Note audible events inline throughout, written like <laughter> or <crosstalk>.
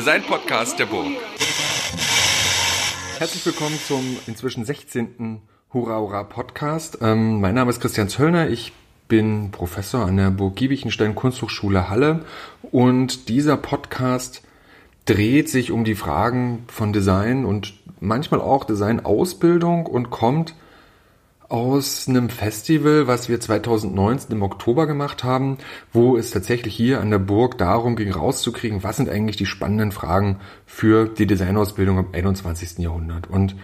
Design-Podcast der Burg. Herzlich willkommen zum inzwischen 16. Hurra Hurra Podcast. Ähm, mein Name ist Christian Zöllner. Ich bin Professor an der Burg Giebichenstein Kunsthochschule Halle und dieser Podcast dreht sich um die Fragen von Design und manchmal auch Designausbildung und kommt aus einem Festival, was wir 2019 im Oktober gemacht haben, wo es tatsächlich hier an der Burg darum ging, rauszukriegen, was sind eigentlich die spannenden Fragen für die Designausbildung im 21. Jahrhundert. Und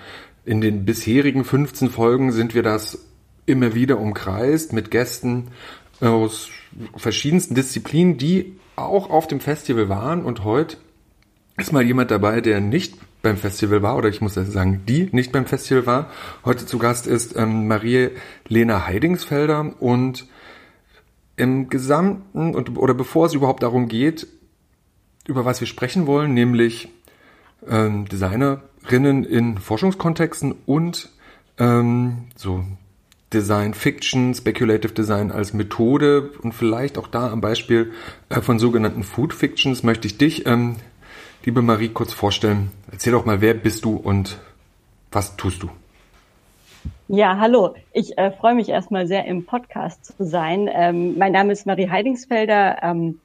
in den bisherigen 15 Folgen sind wir das immer wieder umkreist mit Gästen aus verschiedensten Disziplinen, die auch auf dem Festival waren. Und heute ist mal jemand dabei, der nicht beim Festival war, oder ich muss sagen, die nicht beim Festival war. Heute zu Gast ist ähm, Marie-Lena Heidingsfelder und im Gesamten, und, oder bevor es überhaupt darum geht, über was wir sprechen wollen, nämlich ähm, Designerinnen in Forschungskontexten und ähm, so Design Fiction, Speculative Design als Methode und vielleicht auch da am Beispiel äh, von sogenannten Food Fictions möchte ich dich, ähm, liebe Marie, kurz vorstellen. Erzähl doch mal, wer bist du und was tust du? Ja, hallo. Ich äh, freue mich erstmal sehr, im Podcast zu sein. Ähm, mein Name ist Marie Heidingsfelder. Ähm,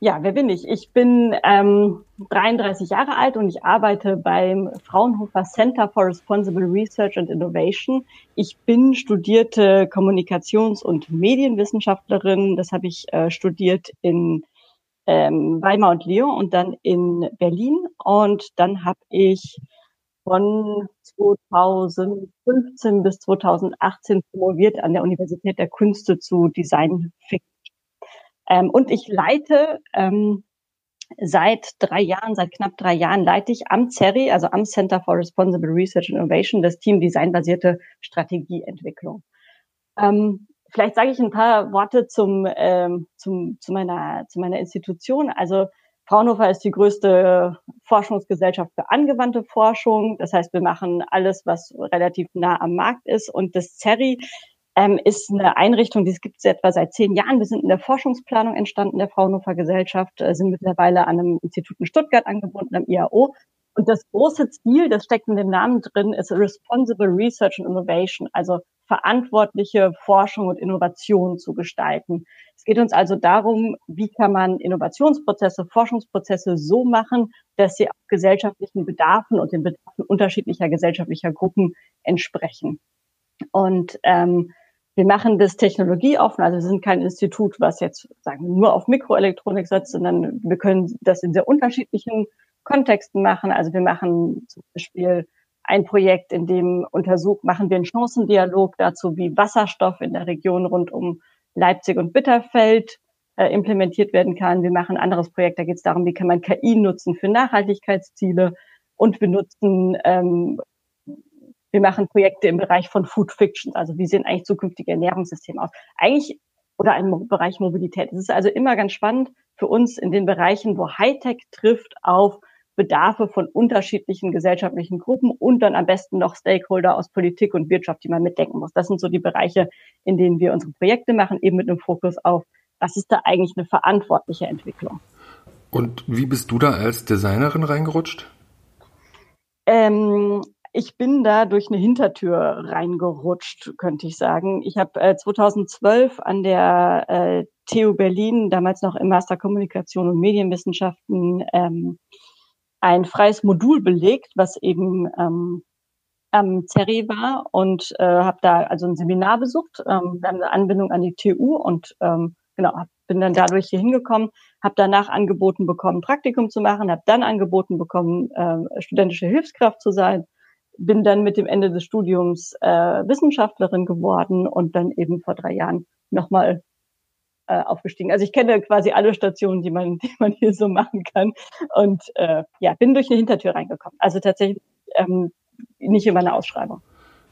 ja, wer bin ich? Ich bin ähm, 33 Jahre alt und ich arbeite beim Fraunhofer Center for Responsible Research and Innovation. Ich bin studierte Kommunikations- und Medienwissenschaftlerin. Das habe ich äh, studiert in ähm, Weimar und Lyon und dann in Berlin. Und dann habe ich von 2015 bis 2018 promoviert an der Universität der Künste zu Design Fiction. Ähm, und ich leite ähm, seit drei Jahren, seit knapp drei Jahren leite ich am CERI, also am Center for Responsible Research and Innovation, das Team Designbasierte Strategieentwicklung. Ähm, Vielleicht sage ich ein paar Worte zum, ähm, zum, zu, meiner, zu meiner Institution. Also Fraunhofer ist die größte Forschungsgesellschaft für angewandte Forschung. Das heißt, wir machen alles, was relativ nah am Markt ist. Und das CERI ähm, ist eine Einrichtung, die es gibt etwa seit zehn Jahren. Wir sind in der Forschungsplanung entstanden, der Fraunhofer Gesellschaft, äh, sind mittlerweile an einem Institut in Stuttgart angebunden, am IAO. Und das große Ziel, das steckt in dem Namen drin, ist Responsible Research and Innovation, also verantwortliche Forschung und Innovation zu gestalten. Es geht uns also darum, wie kann man Innovationsprozesse, Forschungsprozesse so machen, dass sie auch gesellschaftlichen Bedarfen und den Bedarfen unterschiedlicher gesellschaftlicher Gruppen entsprechen. Und ähm, wir machen das technologieoffen, also wir sind kein Institut, was jetzt sagen nur auf Mikroelektronik setzt, sondern wir können das in sehr unterschiedlichen Kontexten machen. Also wir machen zum Beispiel ein Projekt, in dem untersucht, machen wir einen Chancendialog dazu, wie Wasserstoff in der Region rund um Leipzig und Bitterfeld äh, implementiert werden kann. Wir machen ein anderes Projekt, da geht es darum, wie kann man KI nutzen für Nachhaltigkeitsziele und wir nutzen, ähm, wir machen Projekte im Bereich von Food Fictions, also wie sehen eigentlich zukünftige Ernährungssysteme aus. Eigentlich oder im Bereich Mobilität. Es ist also immer ganz spannend für uns in den Bereichen, wo Hightech trifft auf Bedarfe von unterschiedlichen gesellschaftlichen Gruppen und dann am besten noch Stakeholder aus Politik und Wirtschaft, die man mitdenken muss. Das sind so die Bereiche, in denen wir unsere Projekte machen, eben mit einem Fokus auf, was ist da eigentlich eine verantwortliche Entwicklung. Und wie bist du da als Designerin reingerutscht? Ähm, ich bin da durch eine Hintertür reingerutscht, könnte ich sagen. Ich habe äh, 2012 an der äh, TU Berlin, damals noch im Master Kommunikation und Medienwissenschaften, ähm, ein freies Modul belegt, was eben ähm, am CERI war und äh, habe da also ein Seminar besucht. Ähm, wir haben eine Anbindung an die TU und ähm, genau, bin dann dadurch hier hingekommen, habe danach angeboten bekommen, Praktikum zu machen, habe dann angeboten bekommen, äh, studentische Hilfskraft zu sein, bin dann mit dem Ende des Studiums äh, Wissenschaftlerin geworden und dann eben vor drei Jahren nochmal äh, aufgestiegen. Also ich kenne quasi alle Stationen, die man, <laughs> die man hier so machen kann. Und äh, ja, bin durch eine Hintertür reingekommen. Also tatsächlich ähm, nicht über eine Ausschreibung.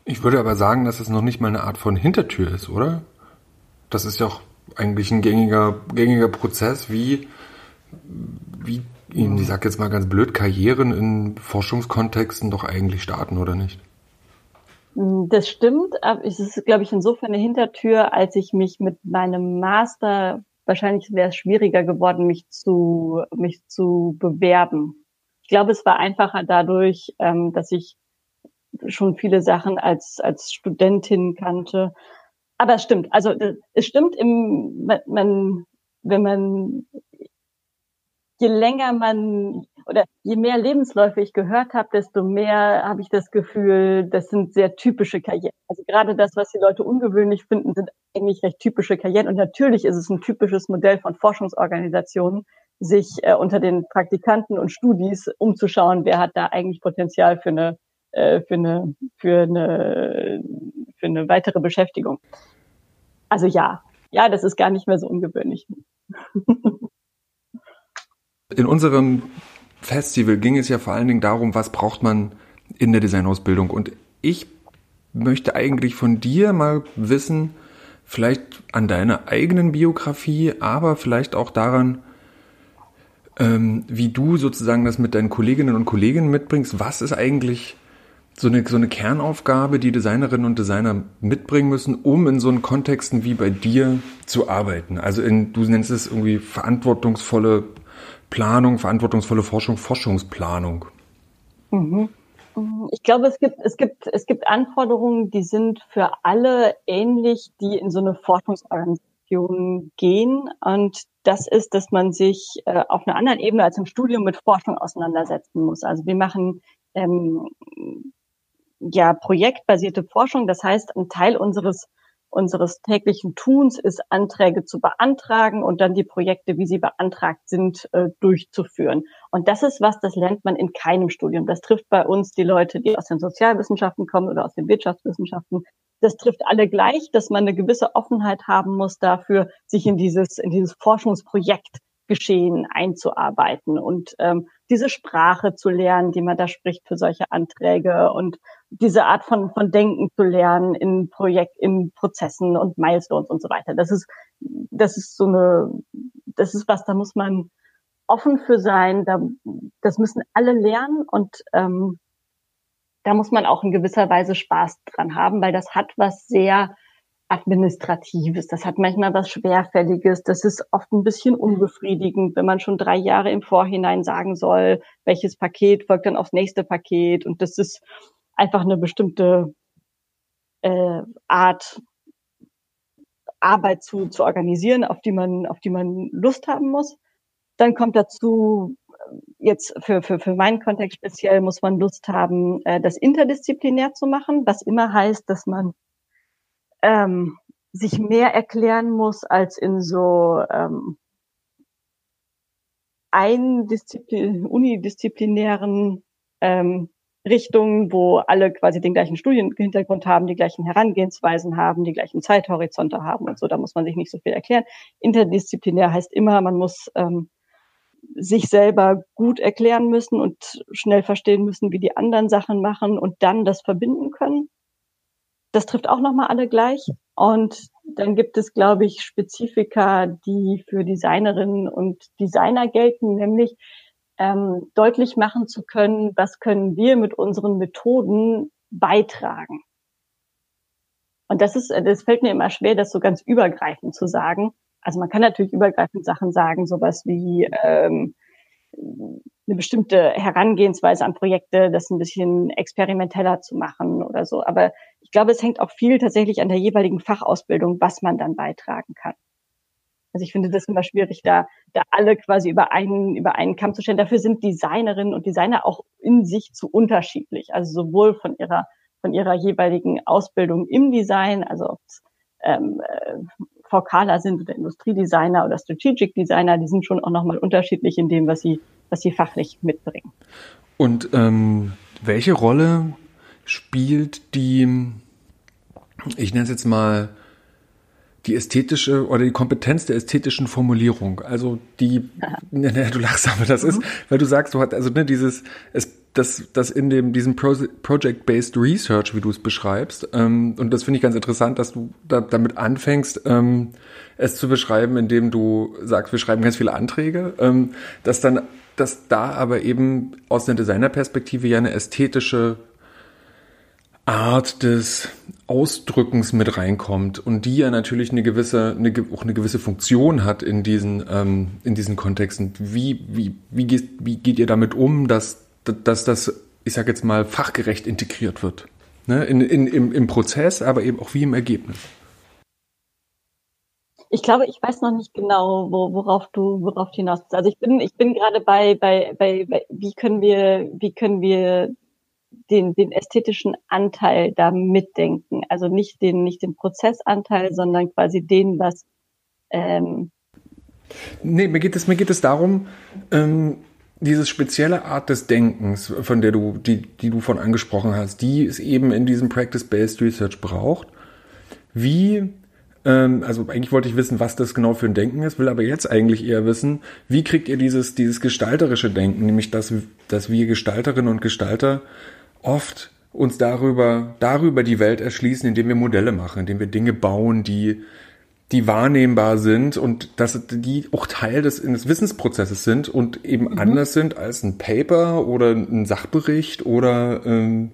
Ich würde aber sagen, dass es noch nicht mal eine Art von Hintertür ist, oder? Das ist ja auch eigentlich ein gängiger, gängiger Prozess, wie, wie, ich sag jetzt mal ganz blöd, Karrieren in Forschungskontexten doch eigentlich starten, oder nicht? Hm, das stimmt, aber es ist, glaube ich, insofern eine Hintertür, als ich mich mit meinem Master wahrscheinlich wäre es schwieriger geworden, mich zu, mich zu bewerben. Ich glaube, es war einfacher dadurch, ähm, dass ich schon viele Sachen als, als Studentin kannte. Aber es stimmt. Also äh, es stimmt im, man, wenn man je länger man oder je mehr Lebensläufe ich gehört habe, desto mehr habe ich das Gefühl, das sind sehr typische Karrieren. Also gerade das, was die Leute ungewöhnlich finden, sind eigentlich recht typische Karrieren. Und natürlich ist es ein typisches Modell von Forschungsorganisationen, sich äh, unter den Praktikanten und Studis umzuschauen, wer hat da eigentlich Potenzial für eine äh, für eine für eine für eine weitere Beschäftigung. Also ja, ja, das ist gar nicht mehr so ungewöhnlich. <laughs> In unserem Festival ging es ja vor allen Dingen darum, was braucht man in der Designausbildung. Und ich möchte eigentlich von dir mal wissen, vielleicht an deiner eigenen Biografie, aber vielleicht auch daran, ähm, wie du sozusagen das mit deinen Kolleginnen und Kollegen mitbringst. Was ist eigentlich so eine, so eine Kernaufgabe, die Designerinnen und Designer mitbringen müssen, um in so einen Kontexten wie bei dir zu arbeiten? Also in, du nennst es irgendwie verantwortungsvolle Planung, verantwortungsvolle Forschung, Forschungsplanung? Mhm. Ich glaube, es gibt, es gibt, es gibt Anforderungen, die sind für alle ähnlich, die in so eine Forschungsorganisation gehen. Und das ist, dass man sich äh, auf einer anderen Ebene als im Studium mit Forschung auseinandersetzen muss. Also wir machen ähm, ja projektbasierte Forschung. Das heißt, ein Teil unseres unseres täglichen Tuns ist, Anträge zu beantragen und dann die Projekte, wie sie beantragt sind, äh, durchzuführen. Und das ist was, das lernt man in keinem Studium. Das trifft bei uns die Leute, die aus den Sozialwissenschaften kommen oder aus den Wirtschaftswissenschaften. Das trifft alle gleich, dass man eine gewisse Offenheit haben muss dafür, sich in dieses, in dieses Forschungsprojekt Geschehen einzuarbeiten und ähm, diese Sprache zu lernen, die man da spricht für solche Anträge und diese Art von, von Denken zu lernen in Projekt, in Prozessen und Milestones und so weiter. Das ist, das ist so eine, das ist was, da muss man offen für sein, da, das müssen alle lernen und ähm, da muss man auch in gewisser Weise Spaß dran haben, weil das hat was sehr Administratives, das hat manchmal was Schwerfälliges, das ist oft ein bisschen unbefriedigend, wenn man schon drei Jahre im Vorhinein sagen soll, welches Paket folgt dann aufs nächste Paket und das ist einfach eine bestimmte äh, Art Arbeit zu, zu organisieren, auf die man, auf die man Lust haben muss. Dann kommt dazu, jetzt für, für, für meinen Kontext speziell, muss man Lust haben, äh, das interdisziplinär zu machen, was immer heißt, dass man ähm, sich mehr erklären muss als in so ähm, eindisziplin unidisziplinären ähm, Richtungen, wo alle quasi den gleichen Studienhintergrund haben, die gleichen Herangehensweisen haben, die gleichen Zeithorizonte haben und so. Da muss man sich nicht so viel erklären. Interdisziplinär heißt immer, man muss ähm, sich selber gut erklären müssen und schnell verstehen müssen, wie die anderen Sachen machen und dann das verbinden können. Das trifft auch nochmal alle gleich. Und dann gibt es, glaube ich, Spezifika, die für Designerinnen und Designer gelten, nämlich ähm, deutlich machen zu können, was können wir mit unseren Methoden beitragen. Und das ist, das fällt mir immer schwer, das so ganz übergreifend zu sagen. Also man kann natürlich übergreifend Sachen sagen, sowas wie ähm, eine bestimmte Herangehensweise an Projekte, das ein bisschen experimenteller zu machen oder so. Aber ich glaube, es hängt auch viel tatsächlich an der jeweiligen Fachausbildung, was man dann beitragen kann. Also ich finde das immer schwierig, da, da alle quasi über einen, über einen Kamm zu stellen. Dafür sind Designerinnen und Designer auch in sich zu unterschiedlich. Also sowohl von ihrer, von ihrer jeweiligen Ausbildung im Design, also ob es ähm, äh, VKler sind oder Industriedesigner oder Strategic Designer, die sind schon auch nochmal unterschiedlich in dem, was sie, was sie fachlich mitbringen. Und ähm, welche Rolle spielt die, ich nenne es jetzt mal, die ästhetische oder die Kompetenz der ästhetischen Formulierung. Also die, ne, <laughs> ne, du lachst, aber das mhm. ist, weil du sagst, du hast also ne, dieses, es, das, das in dem diesem Project-based Research, wie du es beschreibst, ähm, und das finde ich ganz interessant, dass du da, damit anfängst, ähm, es zu beschreiben, indem du sagst, wir schreiben ganz viele Anträge, ähm, dass dann, dass da aber eben aus einer Designerperspektive ja eine ästhetische Art des Ausdrückens mit reinkommt und die ja natürlich eine gewisse, eine, auch eine gewisse Funktion hat in diesen, ähm, in diesen Kontexten. Wie, wie, wie, geht, wie geht ihr damit um, dass, dass das, ich sag jetzt mal, fachgerecht integriert wird? Ne? In, in, im, Im Prozess, aber eben auch wie im Ergebnis. Ich glaube, ich weiß noch nicht genau, wo, worauf du, worauf du hinaus bist. Also ich bin, ich bin gerade bei, bei, bei, bei, wie können wir, wie können wir den, den ästhetischen Anteil da mitdenken. Also nicht den, nicht den Prozessanteil, sondern quasi den, was, ähm, Nee, mir geht es, mir geht es darum, ähm, diese spezielle Art des Denkens, von der du, die, die du von angesprochen hast, die es eben in diesem Practice-Based Research braucht. Wie, ähm, also eigentlich wollte ich wissen, was das genau für ein Denken ist, will aber jetzt eigentlich eher wissen, wie kriegt ihr dieses, dieses gestalterische Denken, nämlich dass, dass wir Gestalterinnen und Gestalter oft uns darüber, darüber die Welt erschließen, indem wir Modelle machen, indem wir Dinge bauen, die, die wahrnehmbar sind und dass die auch Teil des, des Wissensprozesses sind und eben mhm. anders sind als ein Paper oder ein Sachbericht oder ähm,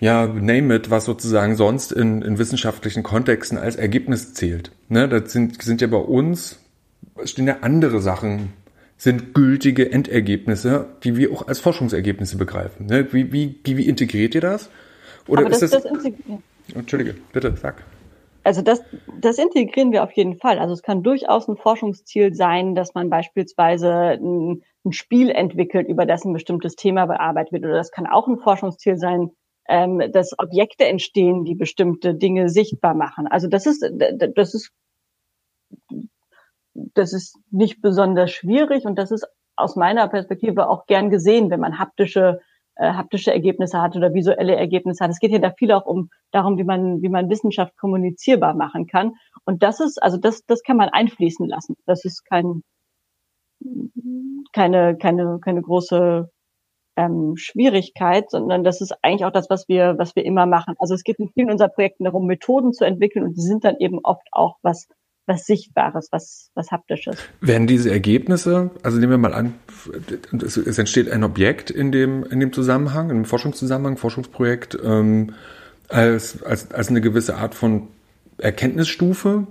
ja, name it, was sozusagen sonst in, in wissenschaftlichen Kontexten als Ergebnis zählt. Ne, das sind, sind ja bei uns, stehen ja andere Sachen sind gültige Endergebnisse, die wir auch als Forschungsergebnisse begreifen. Ne? Wie, wie, wie integriert ihr das? Oder das, ist das, das Entschuldige, bitte, sag. Also das, das integrieren wir auf jeden Fall. Also es kann durchaus ein Forschungsziel sein, dass man beispielsweise ein, ein Spiel entwickelt, über das ein bestimmtes Thema bearbeitet wird. Oder das kann auch ein Forschungsziel sein, ähm, dass Objekte entstehen, die bestimmte Dinge sichtbar machen. Also das ist, das ist das ist nicht besonders schwierig und das ist aus meiner Perspektive auch gern gesehen, wenn man haptische äh, haptische Ergebnisse hat oder visuelle Ergebnisse hat. Es geht ja da viel auch um darum, wie man wie man Wissenschaft kommunizierbar machen kann und das ist also das das kann man einfließen lassen. Das ist kein keine keine keine große ähm, Schwierigkeit, sondern das ist eigentlich auch das, was wir was wir immer machen. Also es geht in vielen unserer Projekten darum, Methoden zu entwickeln und die sind dann eben oft auch was was Sichtbares, was, was Haptisches. Werden diese Ergebnisse, also nehmen wir mal an, es, es entsteht ein Objekt in dem, in dem Zusammenhang, einem Forschungszusammenhang, Forschungsprojekt, ähm, als, als, als eine gewisse Art von Erkenntnisstufe,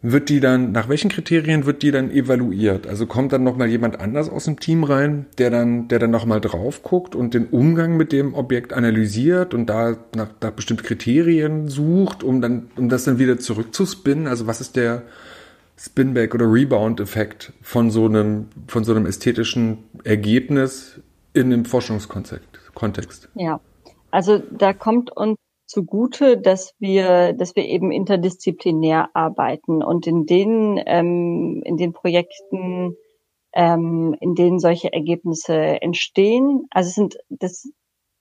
wird die dann, nach welchen Kriterien wird die dann evaluiert? Also kommt dann nochmal jemand anders aus dem Team rein, der dann, der dann nochmal drauf guckt und den Umgang mit dem Objekt analysiert und da nach, nach bestimmte Kriterien sucht, um dann, um das dann wieder zurückzuspinnen? Also was ist der Spinback oder Rebound-Effekt von so einem, von so einem ästhetischen Ergebnis in einem Forschungskontext? Ja. Also da kommt uns zugute, dass wir, dass wir eben interdisziplinär arbeiten und in den, ähm, in den Projekten, ähm, in denen solche Ergebnisse entstehen, also es sind, das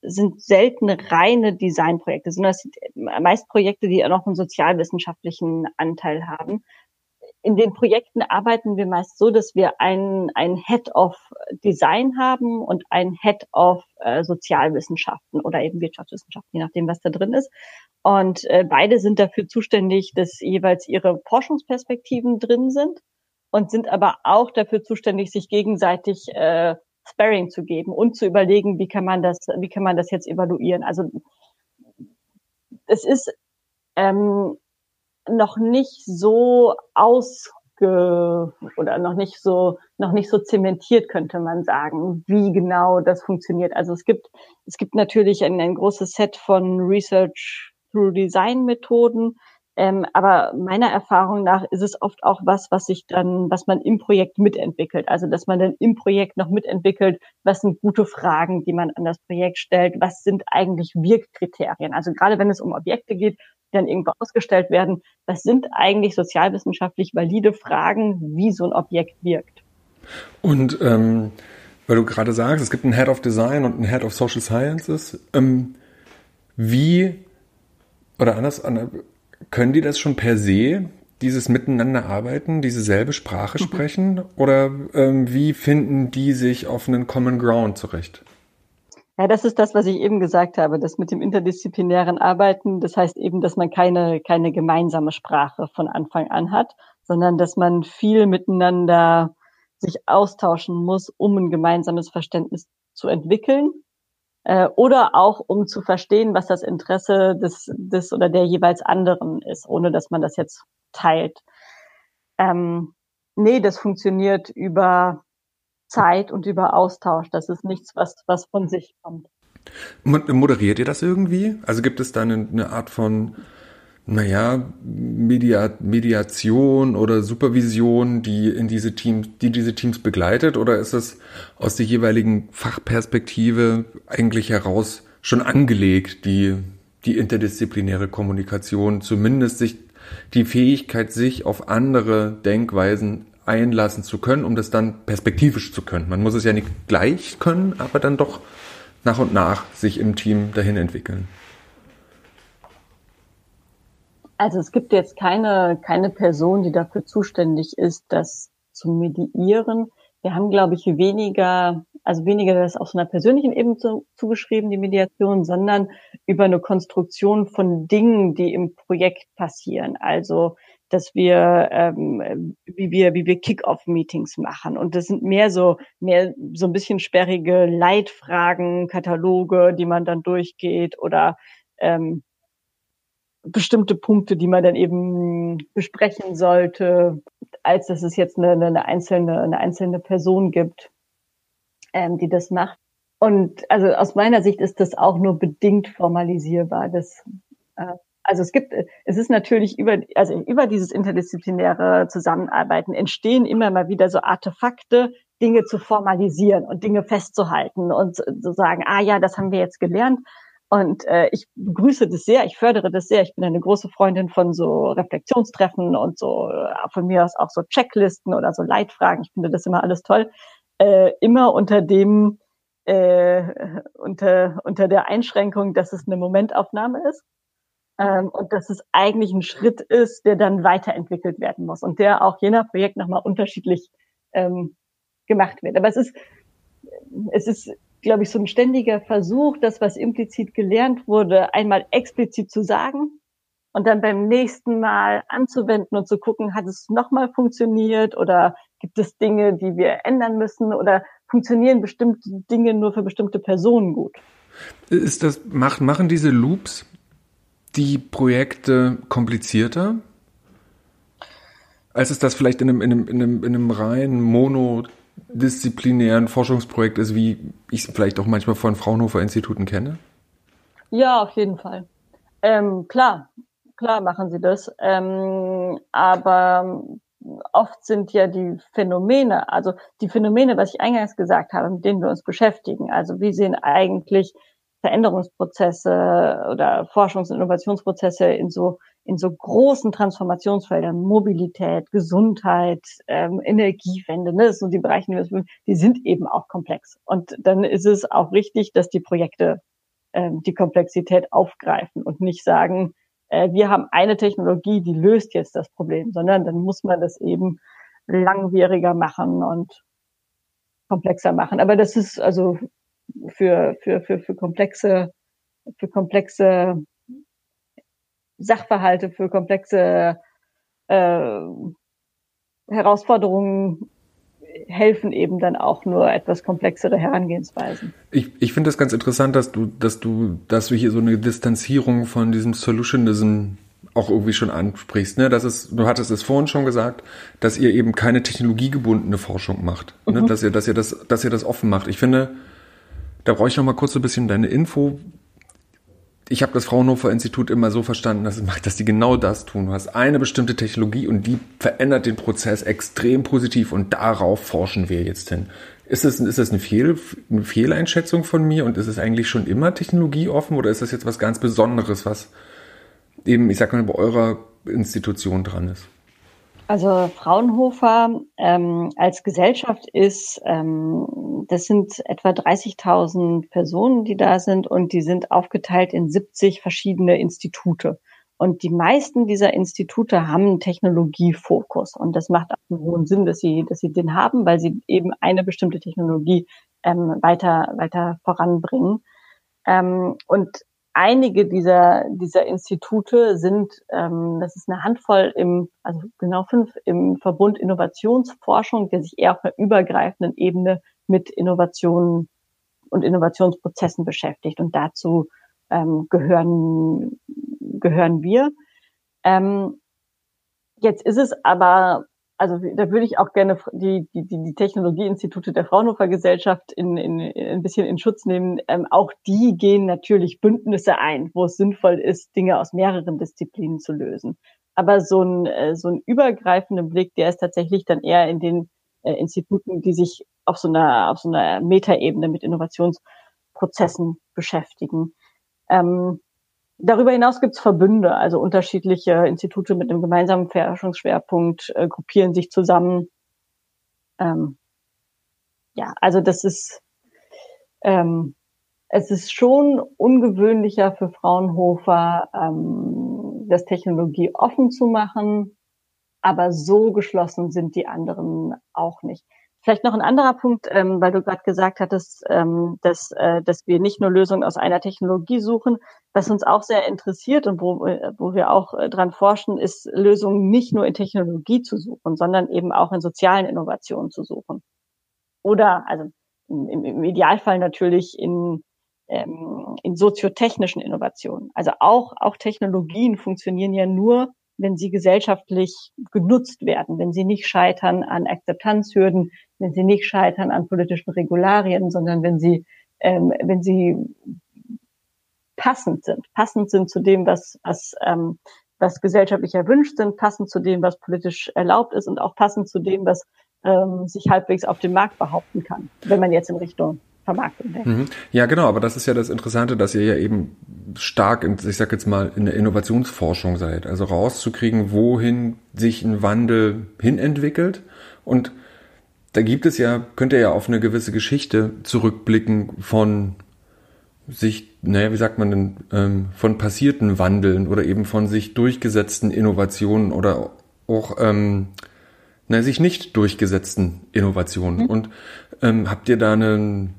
sind selten reine Designprojekte, sondern es sind meist Projekte, die auch noch einen sozialwissenschaftlichen Anteil haben in den Projekten arbeiten wir meist so, dass wir ein, ein Head of Design haben und ein Head of äh, Sozialwissenschaften oder eben Wirtschaftswissenschaften, je nachdem, was da drin ist. Und äh, beide sind dafür zuständig, dass jeweils ihre Forschungsperspektiven drin sind und sind aber auch dafür zuständig, sich gegenseitig äh, Sparring zu geben und zu überlegen, wie kann man das, wie kann man das jetzt evaluieren. Also es ist ähm, noch nicht so ausge oder noch nicht so noch nicht so zementiert könnte man sagen, wie genau das funktioniert. Also es gibt es gibt natürlich ein, ein großes Set von Research through Design Methoden, ähm, aber meiner Erfahrung nach ist es oft auch was, was sich dann, was man im Projekt mitentwickelt. Also, dass man dann im Projekt noch mitentwickelt, was sind gute Fragen, die man an das Projekt stellt, was sind eigentlich Wirkkriterien. Also gerade wenn es um Objekte geht, die dann irgendwo ausgestellt werden, was sind eigentlich sozialwissenschaftlich valide Fragen, wie so ein Objekt wirkt. Und ähm, weil du gerade sagst, es gibt einen Head of Design und einen Head of Social Sciences, ähm, wie oder anders, können die das schon per se, dieses Miteinander arbeiten, diese selbe Sprache mhm. sprechen? Oder ähm, wie finden die sich auf einen Common Ground zurecht? Ja, das ist das, was ich eben gesagt habe, das mit dem interdisziplinären Arbeiten. Das heißt eben, dass man keine, keine gemeinsame Sprache von Anfang an hat, sondern dass man viel miteinander sich austauschen muss, um ein gemeinsames Verständnis zu entwickeln Äh, oder auch um zu verstehen, was das Interesse des, des oder der jeweils anderen ist, ohne dass man das jetzt teilt. Ähm, nee, das funktioniert über Zeit und über Austausch. Das ist nichts, was, was von sich kommt. Moderiert ihr das irgendwie? Also gibt es da eine, eine Art von, naja, Media, Mediation oder Supervision, die in diese Teams, die diese Teams begleitet? Oder ist es aus der jeweiligen Fachperspektive eigentlich heraus schon angelegt, die, die interdisziplinäre Kommunikation, zumindest sich die Fähigkeit, sich auf andere Denkweisen einlassen zu können, um das dann perspektivisch zu können. Man muss es ja nicht gleich können, aber dann doch nach und nach sich im Team dahin entwickeln. Also es gibt jetzt keine, keine Person, die dafür zuständig ist, das zu mediieren. Wir haben, glaube ich, weniger, also weniger das auf so einer persönlichen Ebene zu, zugeschrieben, die Mediation, sondern über eine Konstruktion von Dingen, die im Projekt passieren. Also dass wir ähm, wie wir wie wir Kick-off-Meetings machen und das sind mehr so mehr so ein bisschen sperrige Leitfragen, Kataloge, die man dann durchgeht oder ähm, bestimmte Punkte, die man dann eben besprechen sollte, als dass es jetzt eine, eine einzelne eine einzelne Person gibt, ähm, die das macht. Und also aus meiner Sicht ist das auch nur bedingt formalisierbar. Das äh, also es gibt, es ist natürlich über, also über dieses interdisziplinäre Zusammenarbeiten entstehen immer mal wieder so Artefakte, Dinge zu formalisieren und Dinge festzuhalten und zu sagen, ah ja, das haben wir jetzt gelernt. Und äh, ich begrüße das sehr, ich fördere das sehr. Ich bin eine große Freundin von so Reflexionstreffen und so äh, von mir aus auch so Checklisten oder so Leitfragen. Ich finde das immer alles toll. Äh, immer unter dem, äh, unter, unter der Einschränkung, dass es eine Momentaufnahme ist ähm, und dass es eigentlich ein Schritt ist, der dann weiterentwickelt werden muss und der auch je nach Projekt nochmal unterschiedlich ähm, gemacht wird. Aber es ist, es ist, glaube ich, so ein ständiger Versuch, das, was implizit gelernt wurde, einmal explizit zu sagen und dann beim nächsten Mal anzuwenden und zu gucken, hat es nochmal funktioniert oder gibt es Dinge, die wir ändern müssen oder funktionieren bestimmte Dinge nur für bestimmte Personen gut? Ist das, machen, machen diese Loops die Projekte komplizierter? Als es das vielleicht in einem, in einem, in einem, in einem rein monodisziplinären Forschungsprojekt ist, wie ich es vielleicht auch manchmal von Fraunhofer-Instituten kenne? Ja, auf jeden Fall. Ähm, klar, klar machen sie das. Ähm, aber oft sind ja die Phänomene, also die Phänomene, was ich eingangs gesagt habe, mit denen wir uns beschäftigen. Also wie sehen eigentlich Veränderungsprozesse oder Forschungs- und Innovationsprozesse in so in so großen Transformationsfeldern, Mobilität, Gesundheit, ähm, Energiewende, ne, sind die Bereiche, die, die sind eben auch komplex. Und dann ist es auch richtig, dass die Projekte ähm, die Komplexität aufgreifen und nicht sagen, äh, wir haben eine Technologie, die löst jetzt das Problem, sondern dann muss man das eben langwieriger machen und komplexer machen. Aber das ist also für, für, für, für komplexe, für komplexe Sachverhalte, für komplexe äh, Herausforderungen helfen eben dann auch nur etwas komplexere Herangehensweisen. Ich, ich finde das ganz interessant, dass du, dass du, dass du hier so eine Distanzierung von diesem Solutionism auch irgendwie schon ansprichst. Ne? Das ist, du hattest es vorhin schon gesagt, dass ihr eben keine technologiegebundene Forschung macht. Ne? Mhm. Dass ihr, dass ihr das, dass ihr das offen macht. Ich finde, da brauche ich noch mal kurz ein bisschen deine Info. Ich habe das Fraunhofer Institut immer so verstanden, dass, dass die genau das tun. Du hast eine bestimmte Technologie und die verändert den Prozess extrem positiv und darauf forschen wir jetzt hin. Ist das, ist das eine, Fehl, eine Fehleinschätzung von mir und ist es eigentlich schon immer technologieoffen oder ist das jetzt was ganz Besonderes, was eben, ich sag mal, bei eurer Institution dran ist? Also Fraunhofer ähm, als Gesellschaft ist, ähm, das sind etwa 30.000 Personen, die da sind und die sind aufgeteilt in 70 verschiedene Institute. Und die meisten dieser Institute haben einen Technologiefokus. Und das macht auch einen hohen Sinn, dass sie, dass sie den haben, weil sie eben eine bestimmte Technologie ähm, weiter, weiter voranbringen. Ähm, und einige dieser, dieser Institute sind, ähm, das ist eine Handvoll im, also genau fünf im Verbund Innovationsforschung, der sich eher auf einer übergreifenden Ebene mit Innovationen und Innovationsprozessen beschäftigt. Und dazu ähm, gehören, gehören wir. Ähm, jetzt ist es aber, also da würde ich auch gerne die, die, die Technologieinstitute der Fraunhofer Gesellschaft in, in, in ein bisschen in Schutz nehmen. Ähm, auch die gehen natürlich Bündnisse ein, wo es sinnvoll ist, Dinge aus mehreren Disziplinen zu lösen. Aber so ein, äh, so ein übergreifender Blick, der ist tatsächlich dann eher in den äh, Instituten, die sich auf so einer, so einer Metaebene mit Innovationsprozessen beschäftigen. Ähm, darüber hinaus gibt es Verbünde, also unterschiedliche Institute mit einem gemeinsamen Forschungsschwerpunkt äh, gruppieren sich zusammen. Ähm, ja, also das ist, ähm, es ist schon ungewöhnlicher für Fraunhofer, ähm, das Technologie offen zu machen, aber so geschlossen sind die anderen auch nicht. Vielleicht noch ein anderer Punkt, ähm, weil du gerade gesagt hattest, ähm, dass, äh, dass wir nicht nur Lösungen aus einer Technologie suchen. Was uns auch sehr interessiert und wo, äh, wo wir auch äh, dran forschen, ist Lösungen nicht nur in Technologie zu suchen, sondern eben auch in sozialen Innovationen zu suchen. Oder, also im, im Idealfall natürlich in, ähm, in soziotechnischen Innovationen. Also auch, auch Technologien funktionieren ja nur, wenn sie gesellschaftlich genutzt werden, wenn sie nicht scheitern an Akzeptanzhürden, wenn sie nicht scheitern an politischen Regularien, sondern wenn sie, ähm, wenn sie passend sind, passend sind zu dem, was, was, ähm, was gesellschaftlich erwünscht sind, passend zu dem, was politisch erlaubt ist und auch passend zu dem, was ähm, sich halbwegs auf dem Markt behaupten kann, wenn man jetzt in Richtung Vermarktung denkt. Mhm. Ja, genau, aber das ist ja das Interessante, dass ihr ja eben stark, in, ich sag jetzt mal, in der Innovationsforschung seid. Also rauszukriegen, wohin sich ein Wandel hinentwickelt. Und da gibt es ja, könnt ihr ja auf eine gewisse Geschichte zurückblicken von sich, naja, wie sagt man denn, ähm, von passierten Wandeln oder eben von sich durchgesetzten Innovationen oder auch ähm, na, sich nicht durchgesetzten Innovationen. Mhm. Und ähm, habt ihr da einen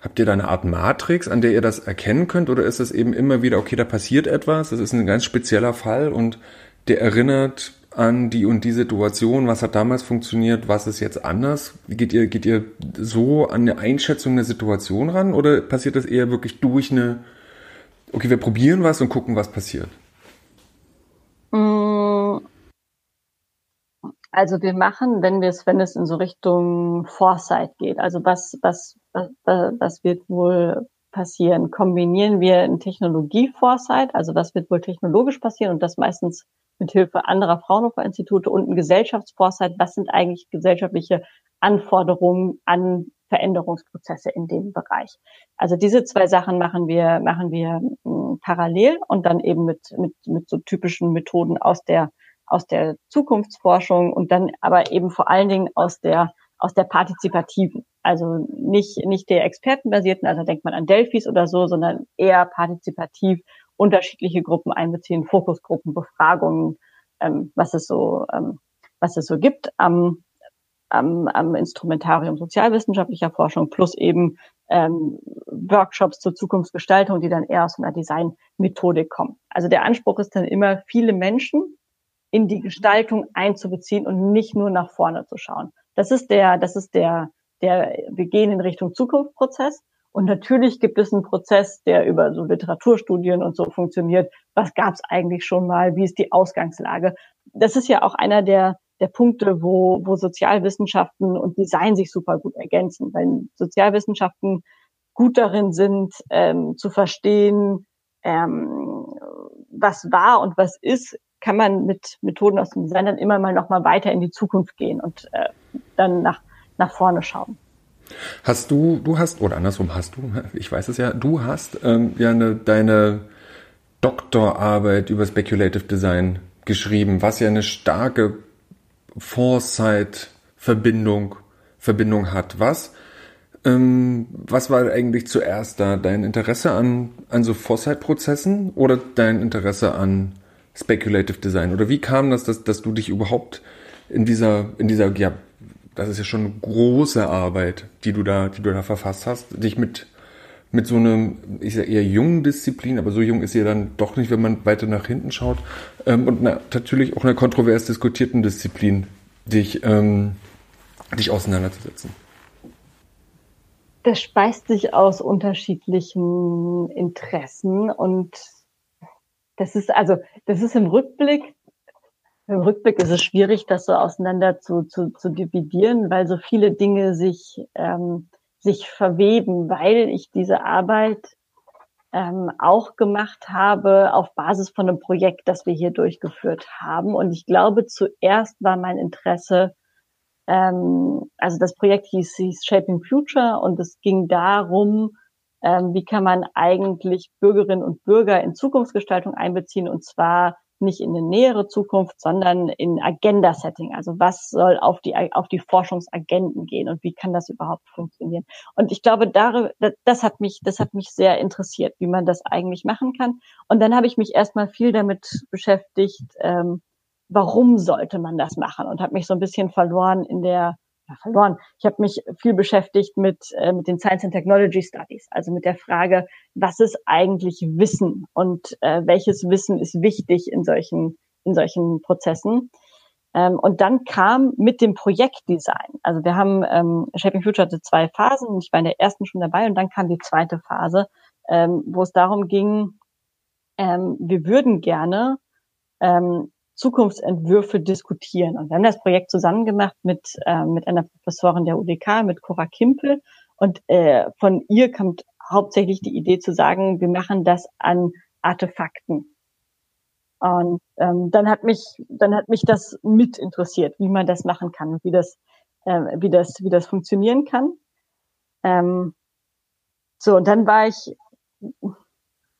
Habt ihr da eine Art Matrix, an der ihr das erkennen könnt? Oder ist es eben immer wieder, okay, da passiert etwas, das ist ein ganz spezieller Fall und der erinnert an die und die Situation, was hat damals funktioniert, was ist jetzt anders? Geht ihr, geht ihr so an eine Einschätzung der Situation ran oder passiert das eher wirklich durch eine, okay, wir probieren was und gucken, was passiert? Mm. Also wir machen, wenn wir es, wenn es in so Richtung Foresight geht, also was, was was wird wohl passieren? Kombinieren wir ein Technologie-Foresight, also was wird wohl technologisch passieren und das meistens mit Hilfe anderer Fraunhofer-Institute und ein Gesellschaftsforesight, was sind eigentlich gesellschaftliche Anforderungen an Veränderungsprozesse in dem Bereich. Also diese zwei Sachen machen wir, machen wir hm, parallel und dann eben mit, mit, mit so typischen Methoden aus der, aus der Zukunftsforschung und dann aber eben vor allen Dingen aus der aus der partizipativen, also nicht, nicht der expertenbasierten, also denkt man an Delphis oder so, sondern eher partizipativ unterschiedliche Gruppen einbeziehen, Fokusgruppen, Befragungen, ähm, was es so, ähm, was es so gibt am, am, am Instrumentarium sozialwissenschaftlicher Forschung plus eben ähm, Workshops zur Zukunftsgestaltung, die dann eher aus einer Designmethodik kommen. Also der Anspruch ist dann immer, viele Menschen in die Gestaltung einzubeziehen und nicht nur nach vorne zu schauen. Das ist der, das ist der, der, wir gehen in Richtung Zukunftsprozess. Und natürlich gibt es einen Prozess, der über so Literaturstudien und so funktioniert. Was gab es eigentlich schon mal? Wie ist die Ausgangslage? Das ist ja auch einer der, der Punkte, wo, wo Sozialwissenschaften und Design sich super gut ergänzen. Weil Sozialwissenschaften gut darin sind, ähm, zu verstehen, ähm, was war und was ist, kann man mit Methoden aus dem Design dann immer mal noch mal weiter in die Zukunft gehen und äh, dann nach, nach vorne schauen. Hast du, du hast, oder andersrum hast du, ich weiß es ja, du hast ähm, ja eine, deine Doktorarbeit über Speculative Design geschrieben, was ja eine starke Foresight-Verbindung Verbindung hat. Was, ähm, was war eigentlich zuerst da? Dein Interesse an, an so Foresight-Prozessen oder dein Interesse an Speculative Design? Oder wie kam das, dass, dass du dich überhaupt in dieser, in dieser, ja, das ist ja schon eine große Arbeit, die du da, die du da verfasst hast, dich mit, mit so einem, ich sag eher jungen Disziplin, aber so jung ist sie ja dann doch nicht, wenn man weiter nach hinten schaut, ähm, und na, natürlich auch einer kontrovers diskutierten Disziplin, dich, ähm, dich auseinanderzusetzen. das speist sich aus unterschiedlichen Interessen und das ist also, das ist im Rückblick, im Rückblick ist es schwierig, das so auseinander zu, zu, zu dividieren, weil so viele Dinge sich, ähm, sich verweben, weil ich diese Arbeit ähm, auch gemacht habe auf Basis von einem Projekt, das wir hier durchgeführt haben. Und ich glaube, zuerst war mein Interesse, ähm, also das Projekt hieß, hieß Shaping Future und es ging darum, ähm, wie kann man eigentlich Bürgerinnen und Bürger in Zukunftsgestaltung einbeziehen und zwar nicht in eine nähere Zukunft, sondern in Agenda-Setting. Also was soll auf die, auf die Forschungsagenden gehen und wie kann das überhaupt funktionieren? Und ich glaube, darüber, das hat mich, das hat mich sehr interessiert, wie man das eigentlich machen kann. Und dann habe ich mich erstmal viel damit beschäftigt, ähm, warum sollte man das machen und habe mich so ein bisschen verloren in der ja, verloren. Ich habe mich viel beschäftigt mit, äh, mit den Science and Technology Studies, also mit der Frage, was ist eigentlich Wissen und äh, welches Wissen ist wichtig in solchen, in solchen Prozessen. Ähm, und dann kam mit dem Projektdesign, also wir haben, ähm, Shaping Future hatte zwei Phasen, ich war in der ersten schon dabei und dann kam die zweite Phase, ähm, wo es darum ging, ähm, wir würden gerne ähm, Zukunftsentwürfe diskutieren. Und wir haben das Projekt zusammen gemacht mit, äh, mit einer Professorin der UDK, mit Cora Kimpel. Und äh, von ihr kommt hauptsächlich die Idee zu sagen, wir machen das an Artefakten. Und ähm, dann hat mich, dann hat mich das mit interessiert, wie man das machen kann, wie das, äh, wie das, wie das funktionieren kann. Ähm, so und dann war ich,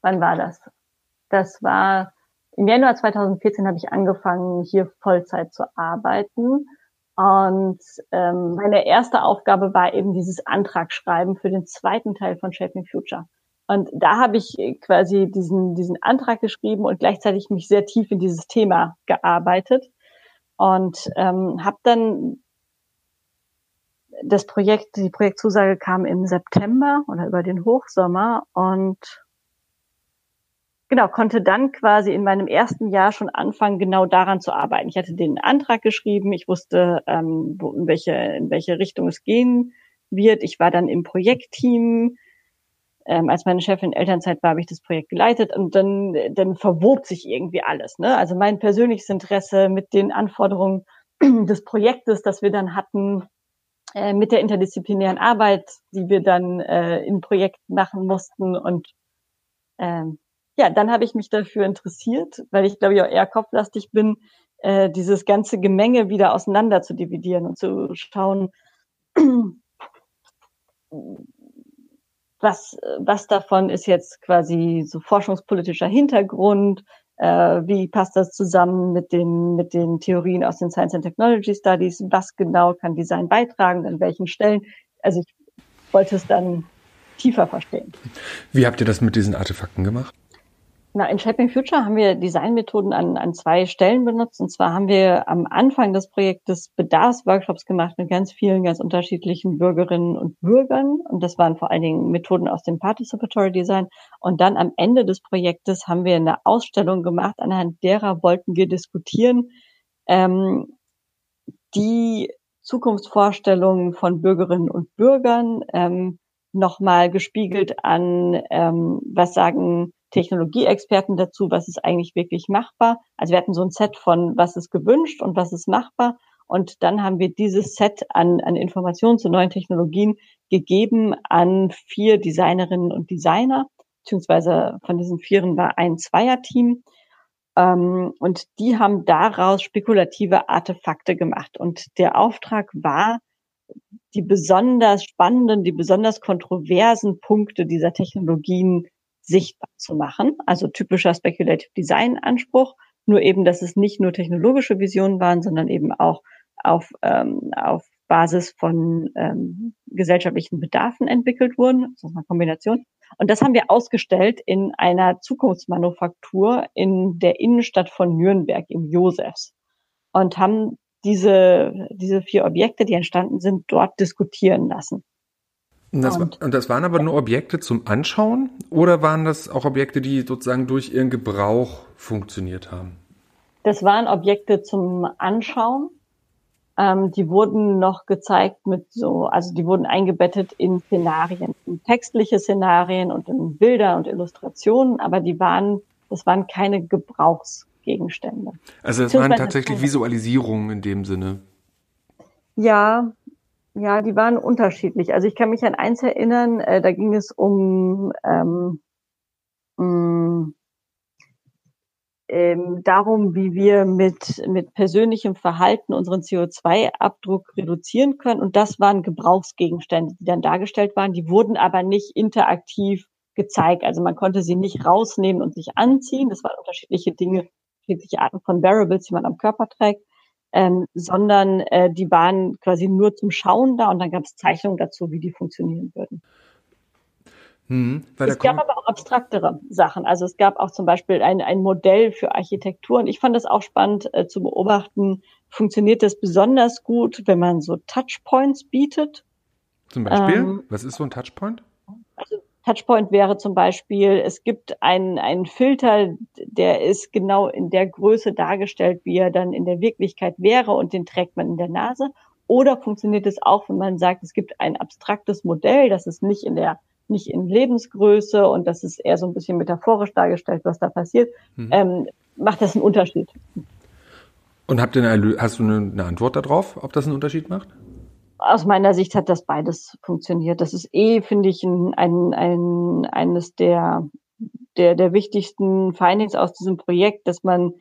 wann war das? Das war im Januar 2014 habe ich angefangen, hier Vollzeit zu arbeiten. Und ähm, meine erste Aufgabe war eben dieses Antragsschreiben für den zweiten Teil von Shaping Future. Und da habe ich quasi diesen, diesen Antrag geschrieben und gleichzeitig mich sehr tief in dieses Thema gearbeitet. Und ähm, habe dann das Projekt, die Projektzusage kam im September oder über den Hochsommer und genau, konnte dann quasi in meinem ersten Jahr schon anfangen, genau daran zu arbeiten. Ich hatte den Antrag geschrieben, ich wusste, ähm, wo, in, welche, in welche Richtung es gehen wird. Ich war dann im Projektteam. Ähm, als meine Chefin in Elternzeit war, habe ich das Projekt geleitet und dann, dann verwob sich irgendwie alles. Ne? Also mein persönliches Interesse mit den Anforderungen <clears throat> des Projektes, das wir dann hatten, äh, mit der interdisziplinären Arbeit, die wir dann äh, im Projekt machen mussten und ähm, ja, dann habe ich mich dafür interessiert, weil ich glaube ich auch eher kopflastig bin, äh, dieses ganze Gemenge wieder auseinander zu dividieren und zu schauen, was, was davon ist jetzt quasi so forschungspolitischer Hintergrund, äh, wie passt das zusammen mit den, mit den Theorien aus den Science and Technology Studies, was genau kann Design beitragen, an welchen Stellen. Also ich wollte es dann tiefer verstehen. Wie habt ihr das mit diesen Artefakten gemacht? Na, in Shaping Future haben wir Designmethoden an, an zwei Stellen benutzt. Und zwar haben wir am Anfang des Projektes Bedarfsworkshops gemacht mit ganz vielen, ganz unterschiedlichen Bürgerinnen und Bürgern. Und das waren vor allen Dingen Methoden aus dem Participatory Design. Und dann am Ende des Projektes haben wir eine Ausstellung gemacht, anhand derer wollten wir diskutieren, ähm, die Zukunftsvorstellungen von Bürgerinnen und Bürgern ähm, nochmal gespiegelt an, ähm, was sagen Technologieexperten dazu, was ist eigentlich wirklich machbar. Also wir hatten so ein Set von, was ist gewünscht und was ist machbar. Und dann haben wir dieses Set an, an Informationen zu neuen Technologien gegeben an vier Designerinnen und Designer, beziehungsweise von diesen Vieren war ein Zweierteam. Ähm, und die haben daraus spekulative Artefakte gemacht. Und der Auftrag war, die besonders spannenden, die besonders kontroversen Punkte dieser Technologien sichtbar zu machen. Also typischer Speculative Design Anspruch. Nur eben, dass es nicht nur technologische Visionen waren, sondern eben auch auf, ähm, auf Basis von ähm, gesellschaftlichen Bedarfen entwickelt wurden. Das ist eine Kombination. Und das haben wir ausgestellt in einer Zukunftsmanufaktur in der Innenstadt von Nürnberg im Josefs und haben diese, diese vier Objekte, die entstanden sind, dort diskutieren lassen. Und das, und, und das waren aber nur Objekte zum Anschauen oder waren das auch Objekte, die sozusagen durch ihren Gebrauch funktioniert haben? Das waren Objekte zum Anschauen. Ähm, die wurden noch gezeigt mit so, also die wurden eingebettet in Szenarien, in textliche Szenarien und in Bilder und Illustrationen, aber die waren, das waren keine Gebrauchsgegenstände. Also es waren tatsächlich Visualisierungen in dem Sinne. Ja, ja, die waren unterschiedlich. Also ich kann mich an eins erinnern, äh, da ging es um ähm, mm, ähm, darum, wie wir mit, mit persönlichem Verhalten unseren CO2-Abdruck reduzieren können. Und das waren Gebrauchsgegenstände, die dann dargestellt waren. Die wurden aber nicht interaktiv gezeigt. Also man konnte sie nicht rausnehmen und sich anziehen. Das waren unterschiedliche Dinge, unterschiedliche Arten von Variables, die man am Körper trägt. Ähm, sondern äh, die waren quasi nur zum Schauen da und dann gab es Zeichnungen dazu, wie die funktionieren würden. Hm, es gab aber auch abstraktere Sachen. Also es gab auch zum Beispiel ein, ein Modell für Architektur. Und ich fand es auch spannend äh, zu beobachten, funktioniert das besonders gut, wenn man so Touchpoints bietet. Zum Beispiel? Ähm, Was ist so ein Touchpoint? Also Touchpoint wäre zum Beispiel, es gibt einen, einen Filter, der ist genau in der Größe dargestellt, wie er dann in der Wirklichkeit wäre und den trägt man in der Nase. Oder funktioniert es auch, wenn man sagt, es gibt ein abstraktes Modell, das ist nicht in der nicht in Lebensgröße und das ist eher so ein bisschen metaphorisch dargestellt, was da passiert, mhm. ähm, macht das einen Unterschied. Und habt ihr eine, hast du eine Antwort darauf, ob das einen Unterschied macht? Aus meiner Sicht hat das beides funktioniert. Das ist eh, finde ich, ein, ein, ein, eines der, der, der wichtigsten Findings aus diesem Projekt, dass man,